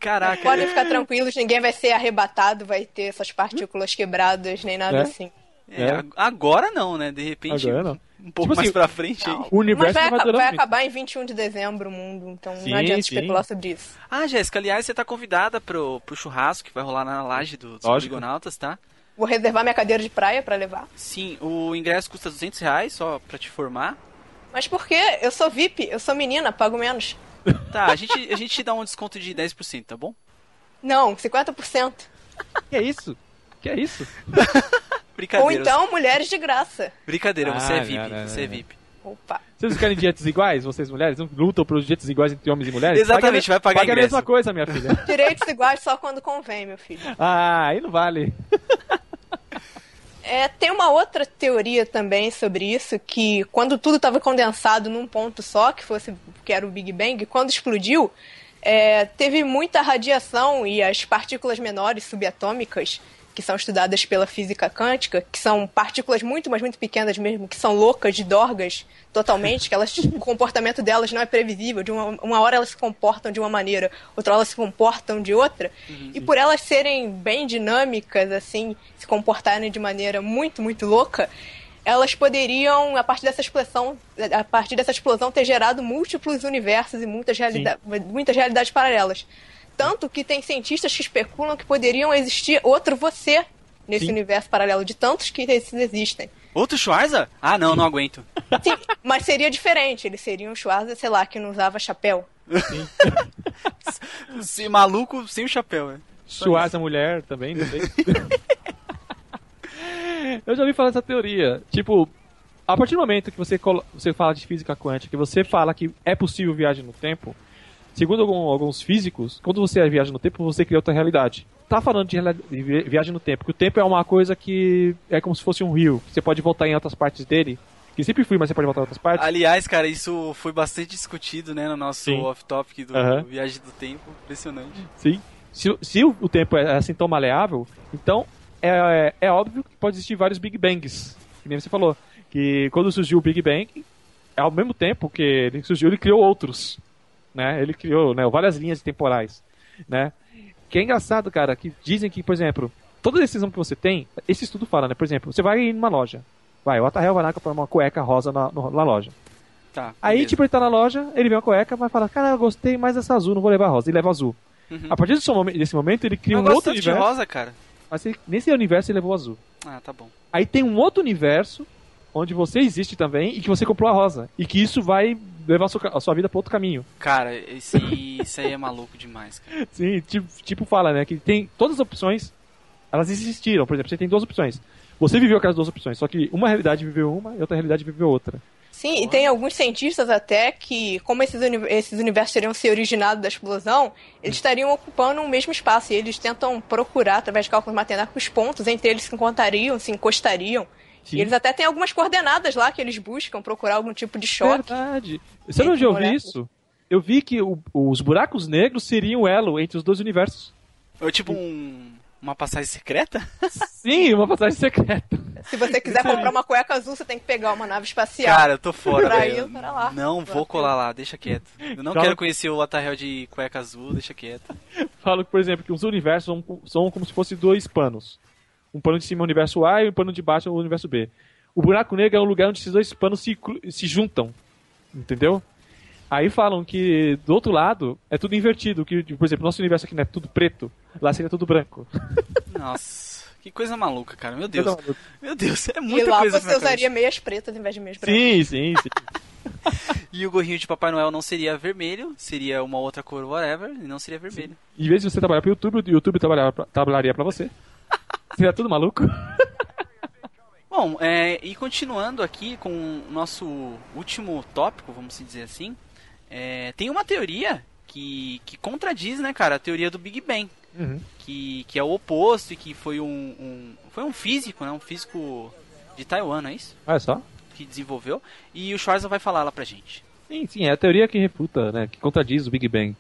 Caraca. Podem ficar tranquilos, ninguém vai ser arrebatado, vai ter essas partículas quebradas, nem nada É. assim. É, É. ag- Agora não, né? De repente, Agora não. um pouco Tipo mais assim, pra frente aí. Não. O universo Mas vai, vai vai acabar em 21 de dezembro o mundo, então Sim, não adianta sim. especular sobre isso. Ah, Jéssica, aliás, você tá convidada pro, pro churrasco que vai rolar na laje do, dos poligonautas, tá? Vou reservar minha cadeira de praia pra levar. Sim, o ingresso custa 200 reais, só pra te informar. Mas por quê? Eu sou VIP, eu sou menina, pago menos. Tá, a gente, a gente te dá um desconto de 10%, tá bom? Não, 50%. Que é isso? Que é isso? Brincadeira. Ou então, mulheres de graça. Brincadeira, você Ah, é VIP, não, não, você é. VIP. Opa. Vocês querem dietas iguais, vocês mulheres? Não lutam pelos dietas iguais entre homens e mulheres? Exatamente, Paga- vai pagar paga a mesma coisa, minha filha. Direitos iguais só quando convém, meu filho. Ah, aí não vale. É, tem uma outra teoria também sobre isso, que quando tudo estava condensado num ponto só, que fosse que era o Big Bang, quando explodiu, é, teve muita radiação e as partículas menores subatômicas, que são estudadas pela física quântica, que são partículas muito, mas muito pequenas mesmo, que são loucas, de dorgas totalmente, que elas, o comportamento delas não é previsível. De uma, uma hora elas se comportam de uma maneira, outra hora elas se comportam de outra. E por elas serem bem dinâmicas, assim, se comportarem de maneira muito, muito louca, elas poderiam, a partir dessa explosão, a partir dessa explosão, ter gerado múltiplos universos e muitas, realida muitas realidades paralelas. Tanto que tem cientistas que especulam que poderiam existir outro você nesse Sim. universo paralelo, de tantos que esses existem. Outro Schwarza? Ah, não, não aguento. Sim, mas seria diferente. Ele seria um Schwarza, sei lá, que não usava chapéu. Esse maluco sem o chapéu, né? Essa mulher também, não sei. Eu já ouvi falar dessa teoria. Tipo, a partir do momento que você, colo- você fala de física quântica, que você fala que é possível viagem no tempo, segundo algum- alguns físicos, quando você viaja no tempo, você cria outra realidade. Tá falando de, viagem no tempo, porque o tempo é uma coisa que é como se fosse um rio, que você pode voltar em outras partes dele, que sempre fui, mas você pode voltar em outras partes. Aliás, cara, isso foi bastante discutido, né, no nosso off-topic do Aham. Viagem do Tempo. Impressionante. Sim. Se, o- se o, o tempo é assim tão maleável, então é, é, é óbvio que pode existir vários Big Bangs. Que nem você falou. Que quando surgiu o Big Bang, ao mesmo tempo que ele surgiu, ele criou outros. Né? Ele criou né, várias linhas temporais. Né? Que é engraçado, cara, que dizem que, por exemplo, toda decisão que você tem, esse estudo fala, né? Por exemplo, você vai numa loja. Vai, o Atahel vai lá comprar uma cueca rosa na, na loja. Tá. Aí, beleza. tipo, ele tá na loja, ele vê uma cueca, vai falar, cara, eu gostei mais dessa azul, não vou levar rosa, e leva azul. Uhum. A partir desse momento, desse momento ele cria eu um outro tanto de universo, rosa, cara. mas ele- nesse universo ele levou azul. Ah, tá bom. Aí tem um outro universo onde você existe também e que você comprou a rosa. E que isso vai levar a sua, a sua vida para outro caminho. Cara, esse, isso aí é maluco demais, cara. Sim, tipo, tipo fala, né, que tem todas as opções, elas existiram. Por exemplo, você tem duas opções. Você viveu aquelas duas opções, só que uma realidade viveu uma e outra realidade viveu outra. Sim, e tem alguns cientistas até que, como esses, uni- esses universos teriam se originado da explosão, eles estariam ocupando o mesmo espaço. E eles tentam procurar, através de cálculos matemáticos, pontos entre eles se encontrariam, se encostariam. Sim. E eles até têm algumas coordenadas lá que eles buscam procurar algum tipo de choque. Verdade. Você não ouviu isso? Eu vi que o- os buracos negros seriam o elo entre os dois universos. Ou tipo um, uma passagem secreta? Sim, uma passagem secreta. Se você quiser comprar uma cueca azul, você tem que pegar uma nave espacial. Cara, eu tô fora, Pra ir, para lá. Não vou colar lá, deixa quieto. Eu não Fala- quero conhecer o Atahel de cueca azul, deixa quieto. Falo, por exemplo, que os universos são, são como se fossem dois panos. Um pano de cima é o universo A e um pano de baixo é o universo B. O buraco negro é um lugar onde esses dois panos se, se juntam. Entendeu? Aí falam que do outro lado é tudo invertido. Que, por exemplo, nosso universo aqui não é tudo preto, lá seria tudo branco. Nossa, que coisa maluca, cara. Meu Coisa Deus. Meu Deus, é E muita lá coisa você usaria meias pretas em vez de meias brancas. Sim, sim, sim. E o gorrinho de Papai Noel não seria vermelho, seria uma outra cor, whatever, e não seria vermelho. Em vez de você trabalhar pro YouTube, o YouTube trabalhar pra- trabalharia pra você. Seria tudo maluco. Bom, é, e continuando aqui com o nosso último tópico, vamos dizer assim, é, tem uma teoria que, que contradiz, né, cara, a teoria do Big Bang, Uhum. que, que é o oposto e que foi um, um- foi um físico, né, um físico de Taiwan, não é isso? Olha só. Que desenvolveu, e o Schwarza vai falar lá pra gente. Sim, sim, é a teoria que refuta, né, que contradiz o Big Bang.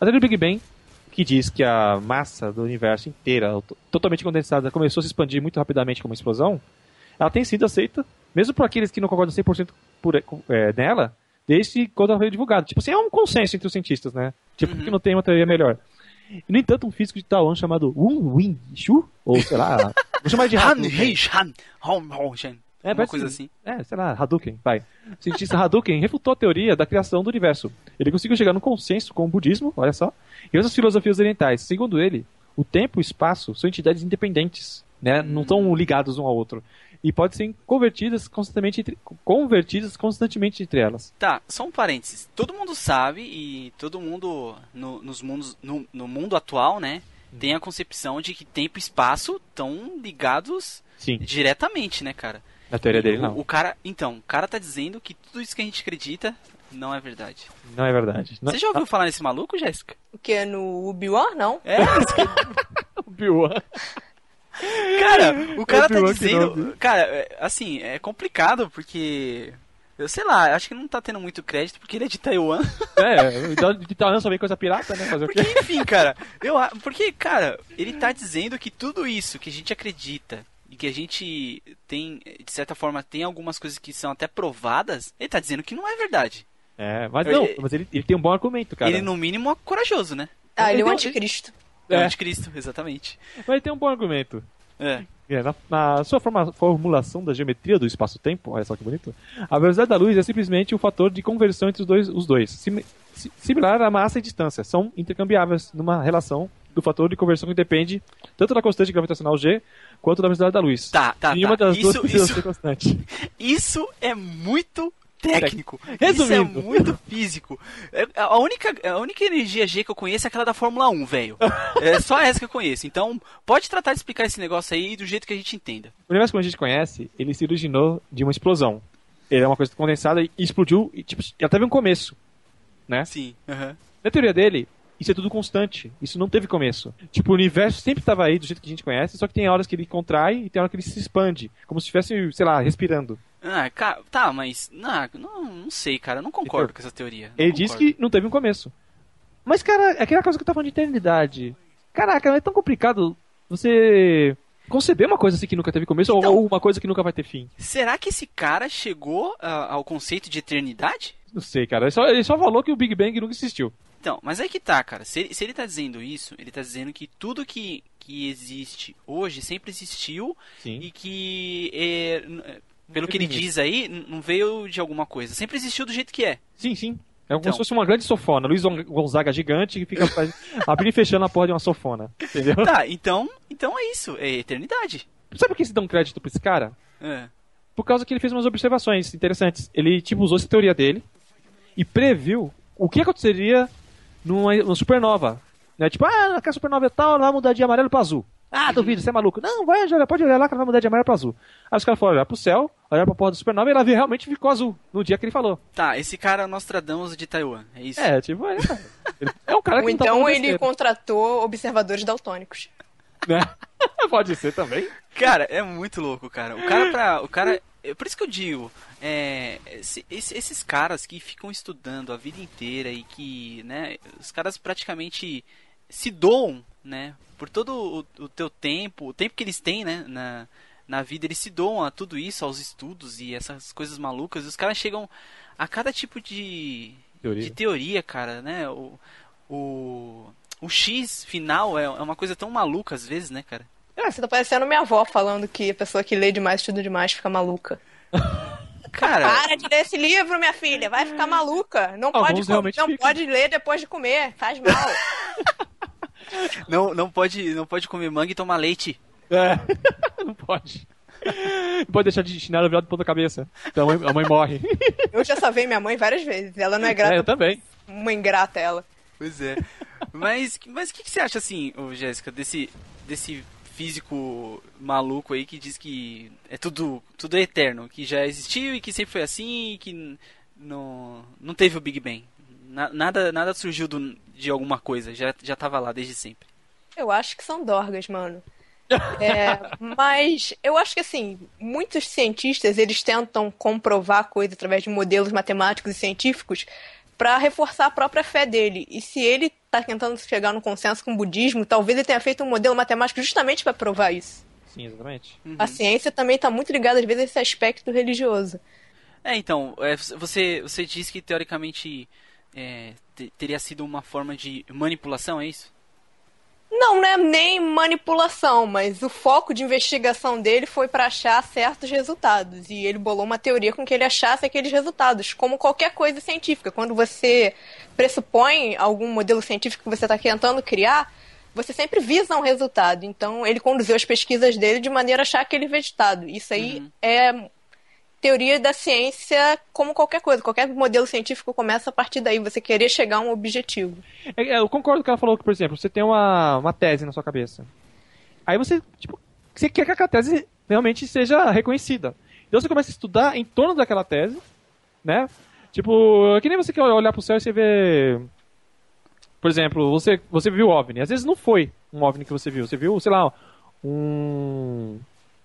A teoria do Big Bang, que diz que a massa do universo inteira, to- totalmente condensada, começou a se expandir muito rapidamente como uma explosão, ela tem sido aceita, mesmo por aqueles que não concordam 100% por, é, nela, desde quando ela foi divulgada. Tipo assim, é um consenso entre os cientistas, né? Tipo, Uhum. que não tem uma teoria melhor. No entanto, um físico de Taiwan chamado Wu Wing Shu, ou sei lá, vou chamar de Han, Han, Hong. É, Uma coisa assim. É, sei lá, Hadouken, vai. O cientista Hadouken refutou a teoria da criação do universo. Ele conseguiu chegar num consenso com o budismo, olha só, e outras filosofias orientais. Segundo ele, o tempo e o espaço são entidades independentes, né? Não estão ligados um ao outro. E podem ser convertidas constantemente entre, convertidas constantemente entre elas. Tá, só um parênteses. Todo mundo sabe e todo mundo no, nos mundos, no, no mundo atual, né, tem a concepção de que tempo e espaço estão ligados Sim, diretamente, né, cara? Na teoria dele o, não. o cara, então, o cara tá dizendo que tudo isso que a gente acredita não é verdade. Não é verdade. Não, Você já ouviu falar nesse maluco, Jéssica? O que é no Ubi-Wan? Não. É, Obi-Wan. cara, o cara tá Obi-Wan dizendo, cara, é, assim, é complicado porque eu sei lá, acho que não tá tendo muito crédito porque ele é de Taiwan. É, então, de Taiwan só vem coisa pirata, né? Fazer o quê? Porque, enfim, cara, eu, porque, cara, ele tá dizendo que tudo isso que a gente acredita e que a gente tem, de certa forma, tem algumas coisas que são até provadas, ele tá dizendo que não é verdade. É, mas não, Ele- mas ele, ele tem um bom argumento, cara. Ele, no mínimo, é corajoso, né? Ah, ele é o Então, anticristo. É o É. anticristo, exatamente. Mas ele tem um bom argumento. É. É, na, na sua forma- formulação da geometria do espaço-tempo, olha só que bonito, a velocidade da luz é simplesmente o fator de conversão entre os dois. Os dois. Sim- si- similar a massa e distância, são intercambiáveis numa relação do fator de conversão que depende tanto da constante gravitacional g quanto da velocidade da luz. Tá, tá, Nenhuma tá. das duas Isso, precisa isso, ser constante. isso é muito técnico. Resumindo. Isso é muito físico. É- A única, a única energia G que eu conheço é aquela da Fórmula 1, velho. É só essa que eu conheço. Então, pode tratar de explicar esse negócio aí do jeito que a gente entenda. O universo como a gente conhece, ele se originou de uma explosão. Ele é uma coisa condensada e explodiu e tipo, ela teve um começo, né? Sim. aham. Na teoria dele, isso é tudo constante. Isso não teve começo. Tipo, o universo sempre estava aí do jeito que a gente conhece, só que tem horas que ele contrai e tem horas que ele se expande. Como se estivesse, sei lá, respirando. Ah, tá, mas. Não, não, não sei, cara. Eu não concordo Então, com essa teoria. Não ele diz concordo. que não teve um começo. Mas, cara, é aquela coisa que eu tava falando de eternidade. Caraca, é tão complicado você conceber uma coisa assim que nunca teve começo Então- ou uma coisa que nunca vai ter fim. Será que esse cara chegou ah, ao conceito de eternidade? Não sei, cara. Ele só, ele só falou que o Big Bang nunca existiu. Então, mas aí que tá, cara. Se ele, se ele tá dizendo isso, ele tá dizendo que tudo que, que existe hoje sempre existiu Sim. e que, é, é, pelo que ele diz aí, não veio de alguma coisa. Sempre existiu do jeito que é. Sim, sim. É como Então. se fosse uma grande sofona. Luiz Gonzaga gigante que fica abrindo e fechando a porra de uma sofona. Entendeu? Tá, então, então é isso. É eternidade. Sabe por que se dá um crédito pra esse cara? É. Por causa que ele fez umas observações interessantes. Ele, tipo, usou essa teoria dele e previu o que aconteceria numa, numa supernova. Né? Tipo, ah, aquela supernova é tal, ela vai mudar de amarelo pra azul. Ah, duvido, você é maluco. Não, vai, olha, pode olhar lá que ela vai mudar de amarelo pra azul. Aí os caras foram olhar pro céu, olhar pra porra da supernova e ela realmente ficou azul no dia que ele falou. Tá, esse cara é o Nostradamus de Taiwan. É isso. É, tipo, é, é um cara que Ou não tá então falando ele besteira, contratou observadores daltônicos. né? Pode ser também. Cara, é muito louco, cara. O cara pra. O cara. é Por isso que eu digo, é, esse- esse- esses caras que ficam estudando a vida inteira e que, né, os caras praticamente se doam, né, por todo o, o teu tempo, o tempo que eles têm, né, na, na vida, eles se doam a tudo isso, aos estudos e essas coisas malucas. E os caras chegam a cada tipo de Teoria. de teoria, cara, né, o, o, o X final é, é uma coisa tão maluca às vezes, né, cara. Ah, você tá parecendo minha avó falando que a pessoa que lê demais, estuda demais, fica maluca. Cara, Para de ler esse livro, minha filha, vai ficar maluca. Não, Alguns pode, não pode ler depois de comer, faz mal. não, não, pode, não pode comer manga e tomar leite. É, não pode. Não pode deixar de chinelo virado de ponta cabeça. Então a mãe, a mãe morre. Eu já salvei minha mãe várias vezes. Ela não é grata. É, eu também. Uma ingrata, ela. Pois é. Mas o mas que, que você acha, assim, Jéssica, desse, desse físico maluco aí que diz que é tudo, tudo é eterno, que já existiu e que sempre foi assim e que não, não teve o Big Bang. Na, nada, nada surgiu do, de alguma coisa, já, já tava lá desde sempre. Eu acho que são dorgas, mano. É, mas eu acho que assim, muitos cientistas eles tentam comprovar coisas através de modelos matemáticos e científicos para reforçar a própria fé dele. E se ele está tentando chegar no consenso com o budismo, talvez ele tenha feito um modelo matemático justamente para provar isso. Sim, exatamente. Uhum. A ciência também está muito ligada às vezes a esse aspecto religioso. É, então, é, você, você disse que teoricamente é, teria sido uma forma de manipulação, é isso? Não, não é nem manipulação, mas o foco de investigação dele foi para achar certos resultados. E ele bolou uma teoria com que ele achasse aqueles resultados, como qualquer coisa científica. Quando você pressupõe algum modelo científico que você está tentando criar, você sempre visa um resultado. Então, ele conduziu as pesquisas dele de maneira a achar aquele resultado. Isso aí uhum. é teoria da ciência como qualquer coisa. Qualquer modelo científico começa a partir daí, você querer chegar a um objetivo. É, é, eu concordo com o que ela falou, que, por exemplo, você tem uma, uma tese na sua cabeça. Aí você, tipo, você quer que a tese realmente seja reconhecida. Então você começa a estudar em torno daquela tese, né? Tipo, é que nem você quer olhar pro céu e você vê... Por exemplo, você, você viu OVNI. Às vezes não foi um OVNI que você viu. Você viu, sei lá, um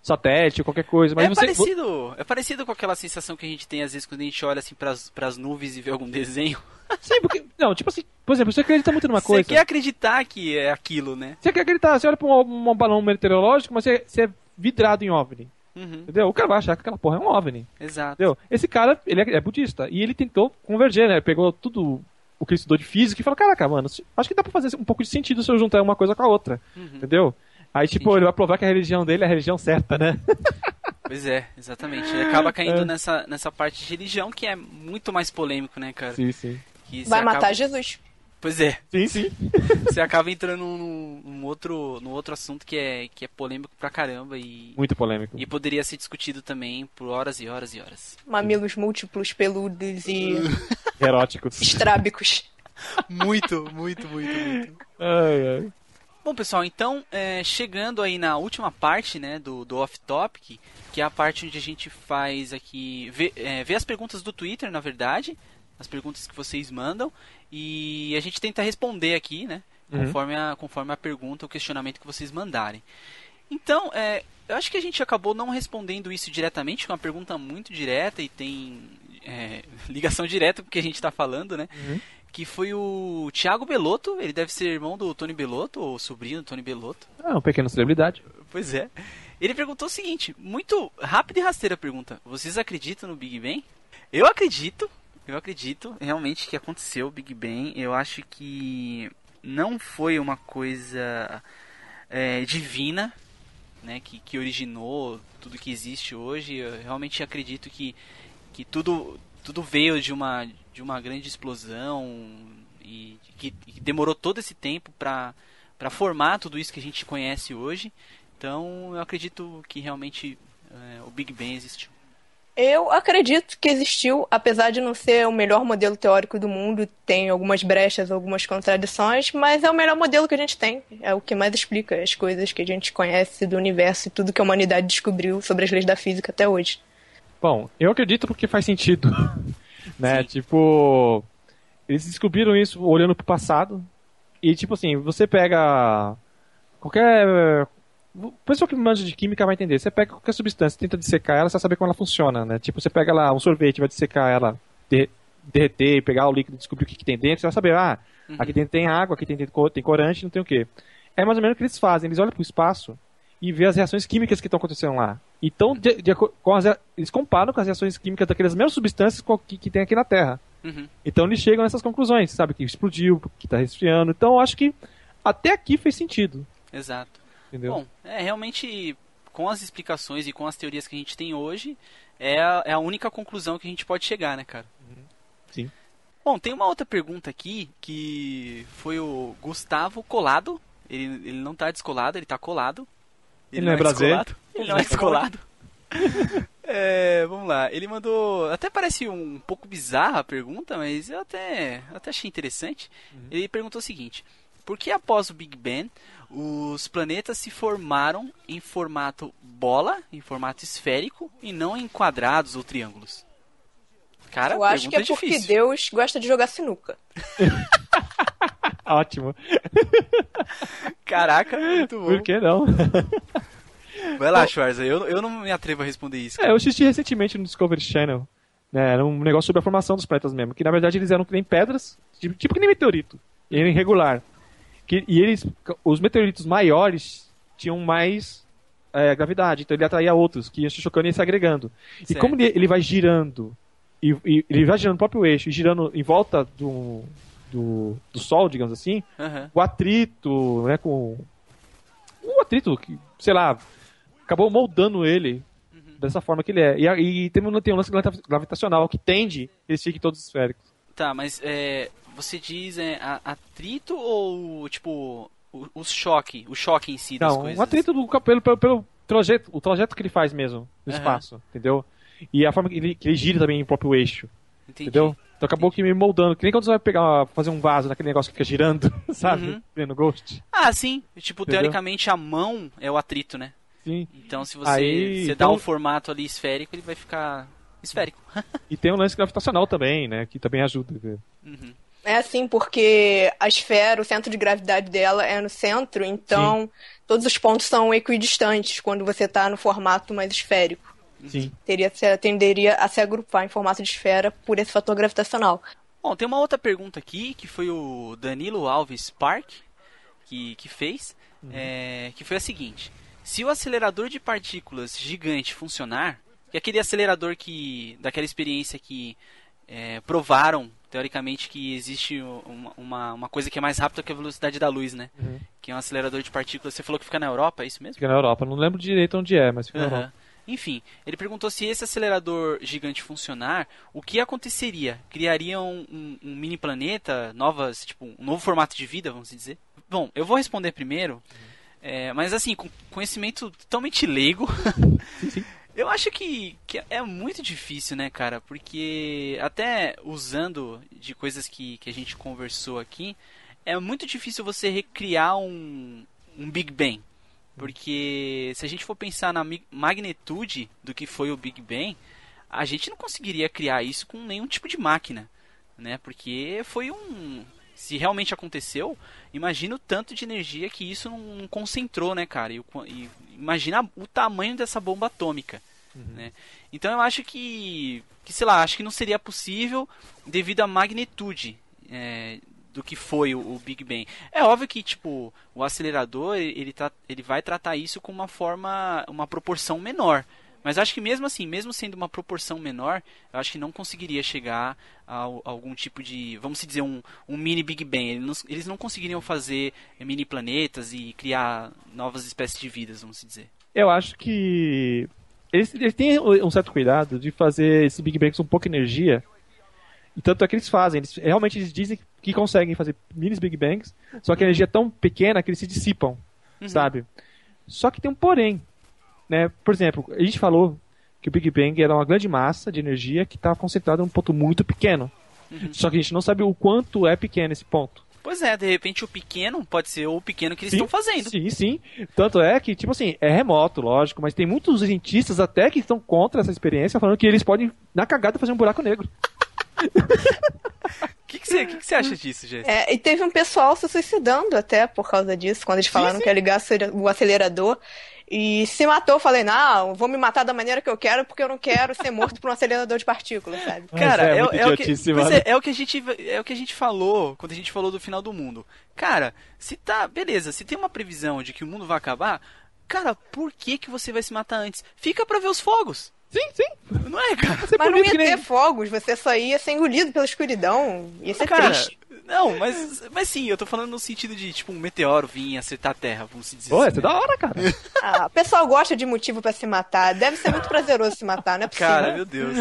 satélite, qualquer coisa. Mas é, você... parecido, é parecido com aquela sensação que a gente tem às vezes quando a gente olha assim pras, pras nuvens e vê algum desenho. Sim, porque. Não, tipo assim, por exemplo, você acredita muito numa coisa. Você quer acreditar que é aquilo, né? Você quer acreditar, você olha pra um, um balão meteorológico, mas você, você é vidrado em OVNI. Uhum. Entendeu? O cara vai achar que aquela porra é um OVNI. Exato. Entendeu? Esse cara, ele é, é budista. E ele tentou converger, né? Pegou tudo o que ele estudou de física e falou: Caraca, mano, acho que dá pra fazer um pouco de sentido se eu juntar uma coisa com a outra. Uhum. Entendeu? Aí, tipo, Entendi. ele vai provar que a religião dele é a religião certa, né? Pois é, exatamente. Ele acaba caindo é. nessa, nessa parte de religião que é muito mais polêmico, né, cara? Sim, sim. vai matar acaba... Jesus. Pois é. Sim, sim. Você acaba entrando num, num, outro, num outro assunto que é, que é polêmico pra caramba e. Muito polêmico. E poderia ser discutido também por horas e horas e horas. Mamilos múltiplos, peludos e. Eróticos. Estrábicos. muito, muito, muito, muito. Ai, ai. Bom, pessoal, então, é, chegando aí na última parte né, do, do off-topic, que é a parte onde a gente faz aqui, vê, é, vê as perguntas do Twitter, na verdade, as perguntas que vocês mandam, e a gente tenta responder aqui, né, uhum. conforme, a, conforme a pergunta, o questionamento que vocês mandarem. Então, é, eu acho que a gente acabou não respondendo isso diretamente, com uma pergunta muito direta e tem é, ligação direta com o que a gente está falando, né? Uhum que foi o Thiago Belotto, ele deve ser irmão do Tony Belotto, ou sobrinho do Tony Belotto. É, uma pequena celebridade. Pois é. Ele perguntou o seguinte, muito rápida e rasteira pergunta. Vocês acreditam no Big Bang? Eu acredito, eu acredito realmente que aconteceu o Big Bang. Eu acho que não foi uma coisa é, divina, né, que, que originou tudo que existe hoje. Eu realmente acredito que, que tudo, tudo veio de uma de uma grande explosão e que, que demorou todo esse tempo para para formar tudo isso que a gente conhece hoje. Então, eu acredito que realmente é, o Big Bang existiu. Eu acredito que existiu, apesar de não ser o melhor modelo teórico do mundo, tem algumas brechas, algumas contradições, mas é o melhor modelo que a gente tem. É o que mais explica as coisas que a gente conhece do universo e tudo que a humanidade descobriu sobre as leis da física até hoje. Bom, eu acredito porque faz sentido. né? Sim. Tipo, eles descobriram isso olhando pro passado. E tipo assim, você pega qualquer o pessoal que manja de química vai entender. Você pega qualquer substância, tenta dissecar ela, você sabe como ela funciona, né? Tipo, você pega lá um sorvete, vai dissecar ela, derreter, pegar o líquido, descobrir o que, que tem dentro, você vai saber, ah, uhum. aqui dentro tem água, aqui tem, tem corante, não tem o quê. É mais ou menos o que eles fazem. Eles olham pro espaço e vê as reações químicas que estão acontecendo lá. Então, de, de, com as, eles comparam com as reações químicas daquelas mesmas substâncias que, que tem aqui na Terra. Uhum. Então, eles chegam nessas conclusões, sabe? Que explodiu, que está resfriando. Então, eu acho que até aqui fez sentido. Exato. Entendeu? Bom, é realmente com as explicações e com as teorias que a gente tem hoje, é a, é a única conclusão que a gente pode chegar, né, cara? Uhum. Sim. Bom, tem uma outra pergunta aqui que foi o Gustavo Colado Ele, ele não tá descolado, ele tá colado. Ele não é brasileiro? descolado. Ele não é descolado. É, vamos lá. Ele mandou. Até parece um pouco bizarra a pergunta, mas eu até, até achei interessante. Ele perguntou o seguinte: Por que após o Big Bang os planetas se formaram em formato bola, em formato esférico, e não em quadrados ou triângulos? Cara, Eu acho que é pergunta porque difícil. Deus gosta de jogar sinuca. Ótimo. Caraca, muito bom. Por que não? Vai lá, Schwarza, eu, eu não me atrevo a responder isso. É, eu assisti recentemente no Discovery Channel. Né, era um negócio sobre a formação dos planetas mesmo. Que na verdade eles eram que nem pedras, tipo, tipo que nem meteorito. E era irregular. Que, e eles, os meteoritos maiores tinham mais é, gravidade, então ele atraía outros que iam se chocando e se agregando. E Certo. como ele, ele vai girando, e, e ele vai girando no próprio eixo e girando em volta do, do, do Sol, digamos assim, Aham. o atrito, né, com o atrito que, sei lá, acabou moldando ele dessa forma que ele é. E, e tem, um- tem um lance gravita- gravitacional que tende que eles fiquem todos esféricos. Tá, mas é, você diz é, atrito ou tipo o, o choque, o choque em si das Não, coisas? um atrito do pelo, pelo, pelo trajeto, o trajeto que ele faz mesmo no Aham. espaço, entendeu? E a forma que ele, que ele gira também em próprio eixo, Entendi. entendeu? Então acabou que me moldando, que nem quando você vai pegar, fazer um vaso naquele negócio que fica girando, sabe? Uhum. Vendo Ghost. Ah, sim. Tipo, Entendeu? teoricamente a mão é o atrito, né? Sim. Então se você, Aí, você então- dá um formato ali esférico, ele vai ficar esférico. E tem um lance gravitacional também, né? Que também ajuda. Uhum. É assim, porque a esfera, o centro de gravidade dela é no centro, então todos os pontos são equidistantes quando você está no formato mais esférico. Sim. Teria, se- tenderia a se agrupar em formato de esfera por esse fator gravitacional. Bom, tem uma outra pergunta aqui que foi o Danilo Alves Park que, que fez, é, que foi a seguinte: se o acelerador de partículas gigante funcionar, que é aquele acelerador que daquela experiência que é, provaram teoricamente que existe uma, uma, uma coisa que é mais rápida que a velocidade da luz, né? Uhum. Que é um acelerador de partículas. Você falou que fica na Europa, é isso mesmo? Fica na Europa. Não lembro direito onde é, mas fica na Aham. Europa. Enfim, ele perguntou se esse acelerador gigante funcionar, o que aconteceria? Criariam um, um mini planeta, novas, tipo, um novo formato de vida, vamos dizer? Bom, eu vou responder primeiro, é, mas assim, com conhecimento totalmente leigo, eu acho que, que é muito difícil, né, cara? Porque até usando de coisas que, que a gente conversou aqui, é muito difícil você recriar um, um Big Bang. Porque se a gente for pensar na magnitude do que foi o Big Bang, a gente não conseguiria criar isso com nenhum tipo de máquina, né? Porque foi um se realmente aconteceu, imagina o tanto de energia que isso não, concentrou, né, cara? E, e imagina o tamanho dessa bomba atômica, né? Então eu acho que, que sei lá, acho que não seria possível devido à magnitude é, do que foi o, o Big Bang. É óbvio que tipo o acelerador ele, tá, ele vai tratar isso com uma forma, uma proporção menor. Mas acho que mesmo assim, mesmo sendo uma proporção menor, eu acho que não conseguiria chegar a, a algum tipo de, vamos dizer, um, um mini Big Bang. Eles não, eles não conseguiriam fazer mini planetas e criar novas espécies de vidas, vamos dizer. Eu acho que eles, eles têm um certo cuidado de fazer esse Big Bang com pouca energia. E tanto é que eles fazem. Eles, realmente eles dizem que conseguem fazer mini Big Bangs, só que a energia é tão pequena que eles se dissipam, Uhum. sabe? Só que tem um porém. Né? Por exemplo, a gente falou que o Big Bang era uma grande massa de energia que estava concentrada em um ponto muito pequeno. Uhum. Só que a gente não sabe o quanto é pequeno esse ponto. Pois é, de repente o pequeno pode ser o pequeno que eles Sim, estão fazendo. Sim, sim. Tanto é que, tipo assim, é remoto, lógico, mas tem muitos cientistas até que estão contra essa experiência, falando que eles podem, na cagada, fazer um buraco negro. O que, que, você, que, que você acha disso, Jéssica? É, e teve um pessoal se suicidando até por causa disso, quando eles falaram sim. que ia ligar o acelerador. E se matou, eu falei, não, vou me matar da maneira que eu quero, porque eu não quero ser morto por um acelerador de partículas, sabe? Mas Cara, é é, é o que, é, é o que a gente é o que a gente falou quando a gente falou do final do mundo. Cara, se tá, beleza, se tem uma previsão de que o mundo vai acabar, cara, por que que você vai se matar antes? Fica pra ver os fogos. Sim, sim. Não é, cara? Você Mas não ia nem- ter fogos, você só ia ser engolido pela escuridão. Ia ser Cara, triste. não, mas mas sim, eu tô falando no sentido de tipo um meteoro vir acertar a Terra, vamos dizer Pô, assim. é da hora, cara. Ah, o pessoal gosta de motivo pra se matar. Deve ser muito prazeroso se matar, não é possível. Cara, meu Deus.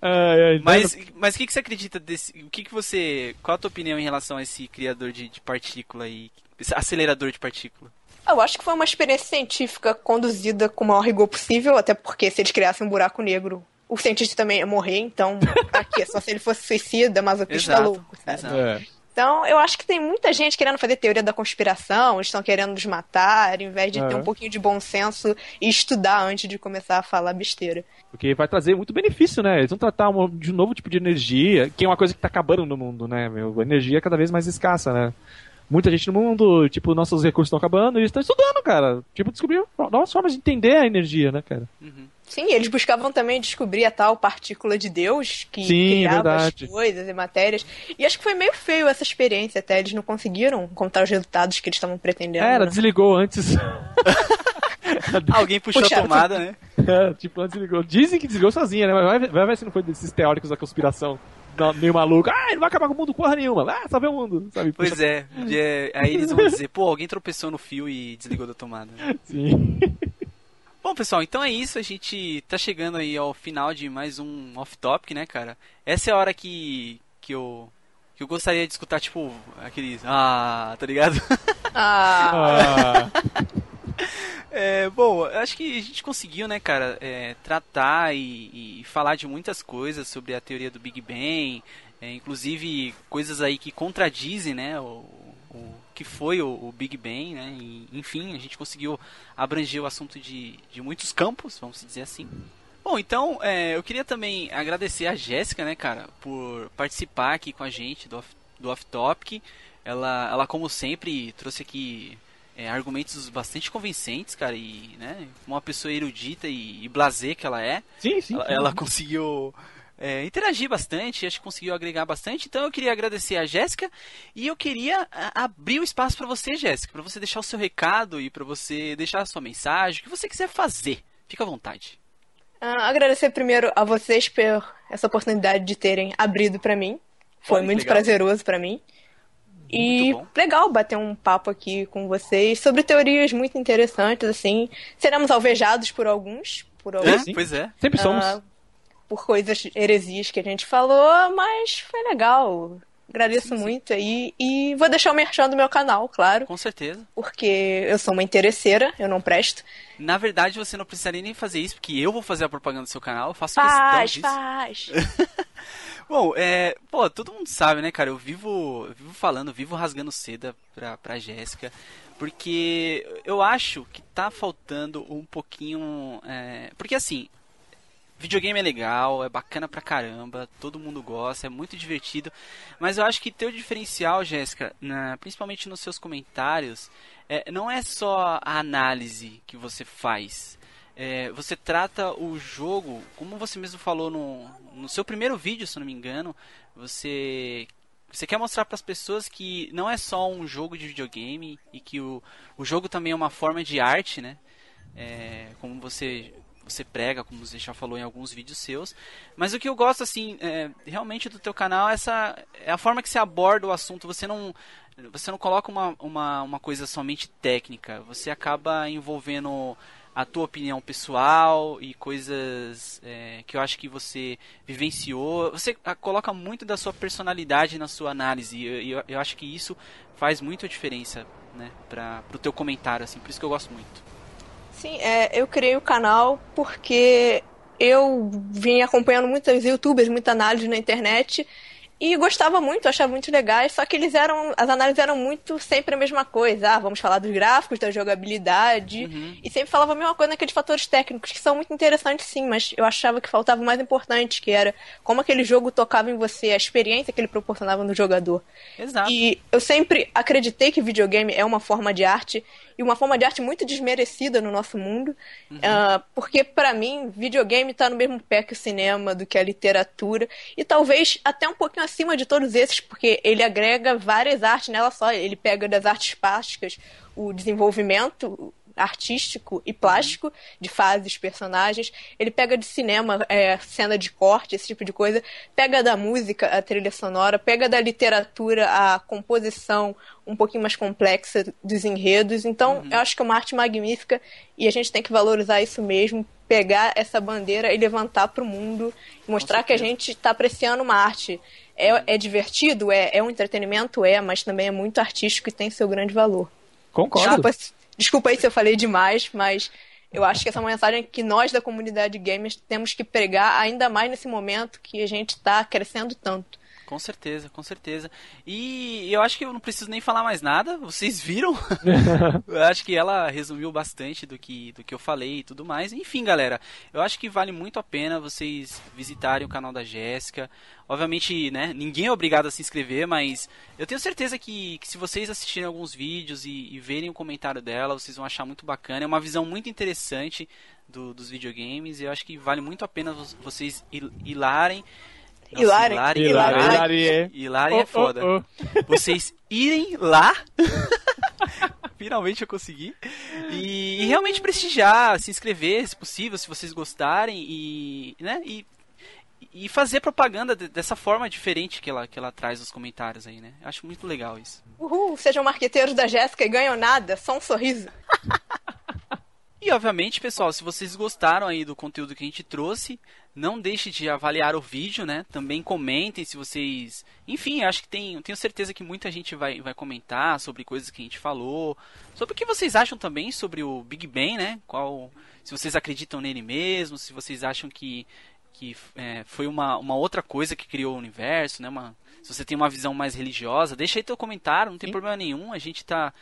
Ai, ai, Mas, mas o que, que você acredita desse. O que, que você. Qual a tua opinião em relação a esse criador de, de partícula aí? acelerador de partícula? Eu acho que foi uma experiência científica conduzida com o maior rigor possível, até porque se eles criassem um buraco negro, o cientista também ia morrer, então é só se ele fosse suicida, masoquista Exato, louco, sabe? É. Então, eu acho que tem muita gente querendo fazer teoria da conspiração, estão querendo nos matar, ao invés de ter Aham. um pouquinho de bom senso e estudar antes de começar a falar besteira. Porque vai trazer muito benefício, né? Eles vão tratar de um novo tipo de energia, que é uma coisa que tá acabando no mundo, né? Meu? A energia é cada vez mais escassa, né? Muita gente no mundo, tipo, nossos recursos estão acabando e eles estão estudando, cara. Tipo, descobrir novas formas de entender a energia, né, cara? Uhum. Sim, eles buscavam também descobrir a tal partícula de Deus que Sim, criava verdade. as coisas e matérias. E acho que foi meio feio essa experiência até. Eles não conseguiram contar os resultados que eles estavam pretendendo. É, ela né? desligou antes. Alguém puxou Puxaram. a tomada, né? É, tipo, ela desligou. Dizem que desligou sozinha, né? Mas vai, vai ver se não foi desses teóricos da conspiração. Não, meio maluco. Ah, ele vai acabar com o mundo porra nenhuma. Ah, só vê o mundo, sabe? Pois Puxa- é, é, aí eles vão dizer, pô, alguém tropeçou no fio e desligou da tomada. Sim. Bom, pessoal, então é isso. A gente tá chegando aí ao final de mais um off-topic, né, cara? Essa é a hora que, que eu que eu gostaria de escutar, tipo, aqueles. Ah, tá ligado? Ah, Ah, É, bom, acho que a gente conseguiu, né, cara, é, tratar e, e falar de muitas coisas sobre a teoria do Big Bang, é, inclusive coisas aí que contradizem, né, o, o que foi o, o Big Bang, né, e, enfim, a gente conseguiu abranger o assunto de, de muitos campos, vamos dizer assim. Bom, então, é, eu queria também agradecer a Jéssica, né, cara, por participar aqui com a gente do do off Topic. Ela, ela, como sempre, trouxe aqui é, argumentos bastante convincentes, cara, e, né, uma pessoa erudita e, e blasé que ela é, sim, sim. ela, ela conseguiu é, interagir bastante, acho que conseguiu agregar bastante. Então eu queria agradecer a Jéssica e eu queria a, abrir o espaço para você, Jéssica, para você deixar o seu recado e para você deixar a sua mensagem, o que você quiser fazer. Fica à vontade. ah, agradecer primeiro a vocês por essa oportunidade de terem abrido pra mim. Foi Olha, muito legal. prazeroso pra mim. E legal bater um papo aqui com vocês sobre teorias muito interessantes, assim. Seremos alvejados por alguns, por É, alguns, sim. pois é. Sempre somos. ah, por coisas heresias que a gente falou, mas foi legal. Agradeço Sim, sim. muito aí. E vou deixar o merchan do meu canal, claro, Com certeza. porque eu sou uma interesseira, eu não presto. Na verdade, você não precisaria nem fazer isso, porque eu vou fazer a propaganda do seu canal, eu faço Faz, questão faz. disso. Bom, é. Pô, todo mundo sabe, né, cara? Eu vivo, vivo falando, vivo rasgando seda pra, pra Jéssica. Porque eu acho que tá faltando um pouquinho. é, Porque assim, videogame é legal, é bacana pra caramba, todo mundo gosta, é muito divertido. Mas eu acho que teu diferencial, Jéssica, principalmente nos seus comentários, é, não é só a análise que você faz. É, você trata o jogo, como você mesmo falou no, no seu primeiro vídeo, se não me engano, você você quer mostrar para as pessoas que não é só um jogo de videogame e que o, o jogo também é uma forma de arte, né? É, como você você prega, como você já falou em alguns vídeos seus. Mas o que eu gosto assim, é, realmente do teu canal é essa é a forma que você aborda o assunto. Você não você não coloca uma, uma, uma coisa somente técnica. Você acaba envolvendo a tua opinião pessoal e coisas é, que eu acho que você vivenciou. Você ah, coloca muito da sua personalidade na sua análise. E eu, eu, acho que isso faz muita diferença, né, para o teu comentário, assim. Por isso que eu gosto muito. Sim, é, eu criei o canal porque eu vim acompanhando muitos youtubers, muita análise na internet e gostava muito, achava muito legais, só que eles eram, as análises eram muito sempre a mesma coisa. Ah, vamos falar dos gráficos, da jogabilidade, Uhum. e sempre falava a mesma coisa naqueles fatores técnicos, que são muito interessantes sim, mas eu achava que faltava o mais importante, que era como aquele jogo tocava em você, a experiência que ele proporcionava no jogador. Exato. E eu sempre acreditei que videogame é uma forma de arte e uma forma de arte muito desmerecida no nosso mundo, Ah, porque pra mim videogame tá no mesmo pé que o cinema, do que a literatura e talvez até um pouquinho acima de todos esses, porque ele agrega várias artes nela só. Ele pega das artes plásticas o desenvolvimento artístico e plástico de fases, personagens. Ele pega de cinema, é, cena de corte, esse tipo de coisa. Pega da música, a trilha sonora. Pega da literatura, a composição um pouquinho mais complexa dos enredos. Então, eu acho que é uma arte magnífica e a gente tem que valorizar isso mesmo. Pegar essa bandeira e levantar para o mundo. Mostrar que a gente está apreciando uma arte É, é divertido? É, é um entretenimento? É, mas também é muito artístico e tem seu grande valor. Concordo. Desculpa, desculpa aí se eu falei demais, mas eu acho que essa é uma mensagem que nós da comunidade gamers temos que pregar ainda mais nesse momento que a gente está crescendo tanto. Com certeza, com certeza. E eu acho que eu não preciso nem falar mais nada, vocês viram? eu acho que ela resumiu bastante do que, do que eu falei e tudo mais. Enfim, galera, eu acho que vale muito a pena vocês visitarem o canal da Jéssica. Obviamente, né, ninguém é obrigado a se inscrever, mas eu tenho certeza que, que se vocês assistirem alguns vídeos e, e, verem o comentário dela, vocês vão achar muito bacana. É uma visão muito interessante do, dos videogames e eu acho que vale muito a pena vocês hilarem Hilari. Hilari. Hilari. Hilari, Hilari é foda. Oh, oh. Vocês irem lá. Finalmente eu consegui. E, e, realmente prestigiar, se inscrever, se possível, se vocês gostarem. E, né, e, e fazer propaganda dessa forma diferente que ela, que ela traz nos comentários aí, né? Acho muito legal isso. Uhul, sejam marqueteiros da Jéssica e ganham nada, só um sorriso. E obviamente, pessoal, se vocês gostaram aí do conteúdo que a gente trouxe, não deixe de avaliar o vídeo, né? Também comentem se vocês. Enfim, acho que tem. Tenho certeza que muita gente vai, vai comentar sobre coisas que a gente falou. Sobre o que vocês acham também sobre o Big Bang, né? Qual. Se vocês acreditam nele mesmo, se vocês acham que, que é, foi uma, uma outra coisa que criou o universo, né? Uma, se você tem uma visão mais religiosa, deixa aí teu comentário, não tem Sim. problema nenhum. A gente tá.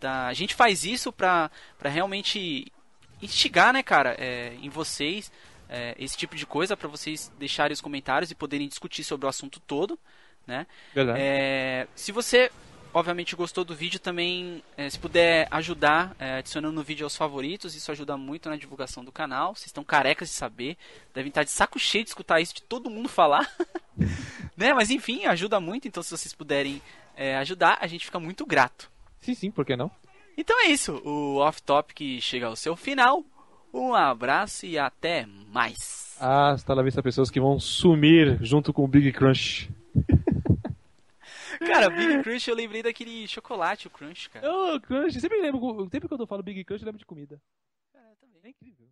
tá a gente faz isso pra realmente instigar, né, cara, é, em vocês é, esse tipo de coisa para vocês deixarem os comentários e poderem discutir sobre o assunto todo, né? Verdade. É, se você obviamente gostou do vídeo também, é, se puder ajudar é, adicionando no vídeo aos favoritos, isso ajuda muito na divulgação do canal. Vocês estão carecas de saber, devem estar de saco cheio de escutar isso de todo mundo falar, né? Mas enfim, ajuda muito. Então se vocês puderem é, ajudar, a gente fica muito grato. Sim, sim, por que não? Então é isso, o Off Topic chega ao seu final. Um abraço e até mais. Ah, está na vista pessoas que vão sumir junto com o Big Crunch. Cara, Big Crunch eu lembrei daquele chocolate, o Crunch, cara. Oh, Crunch, sempre lembro, sempre quando eu falo Big Crunch eu lembro de comida. É, também. É incrível.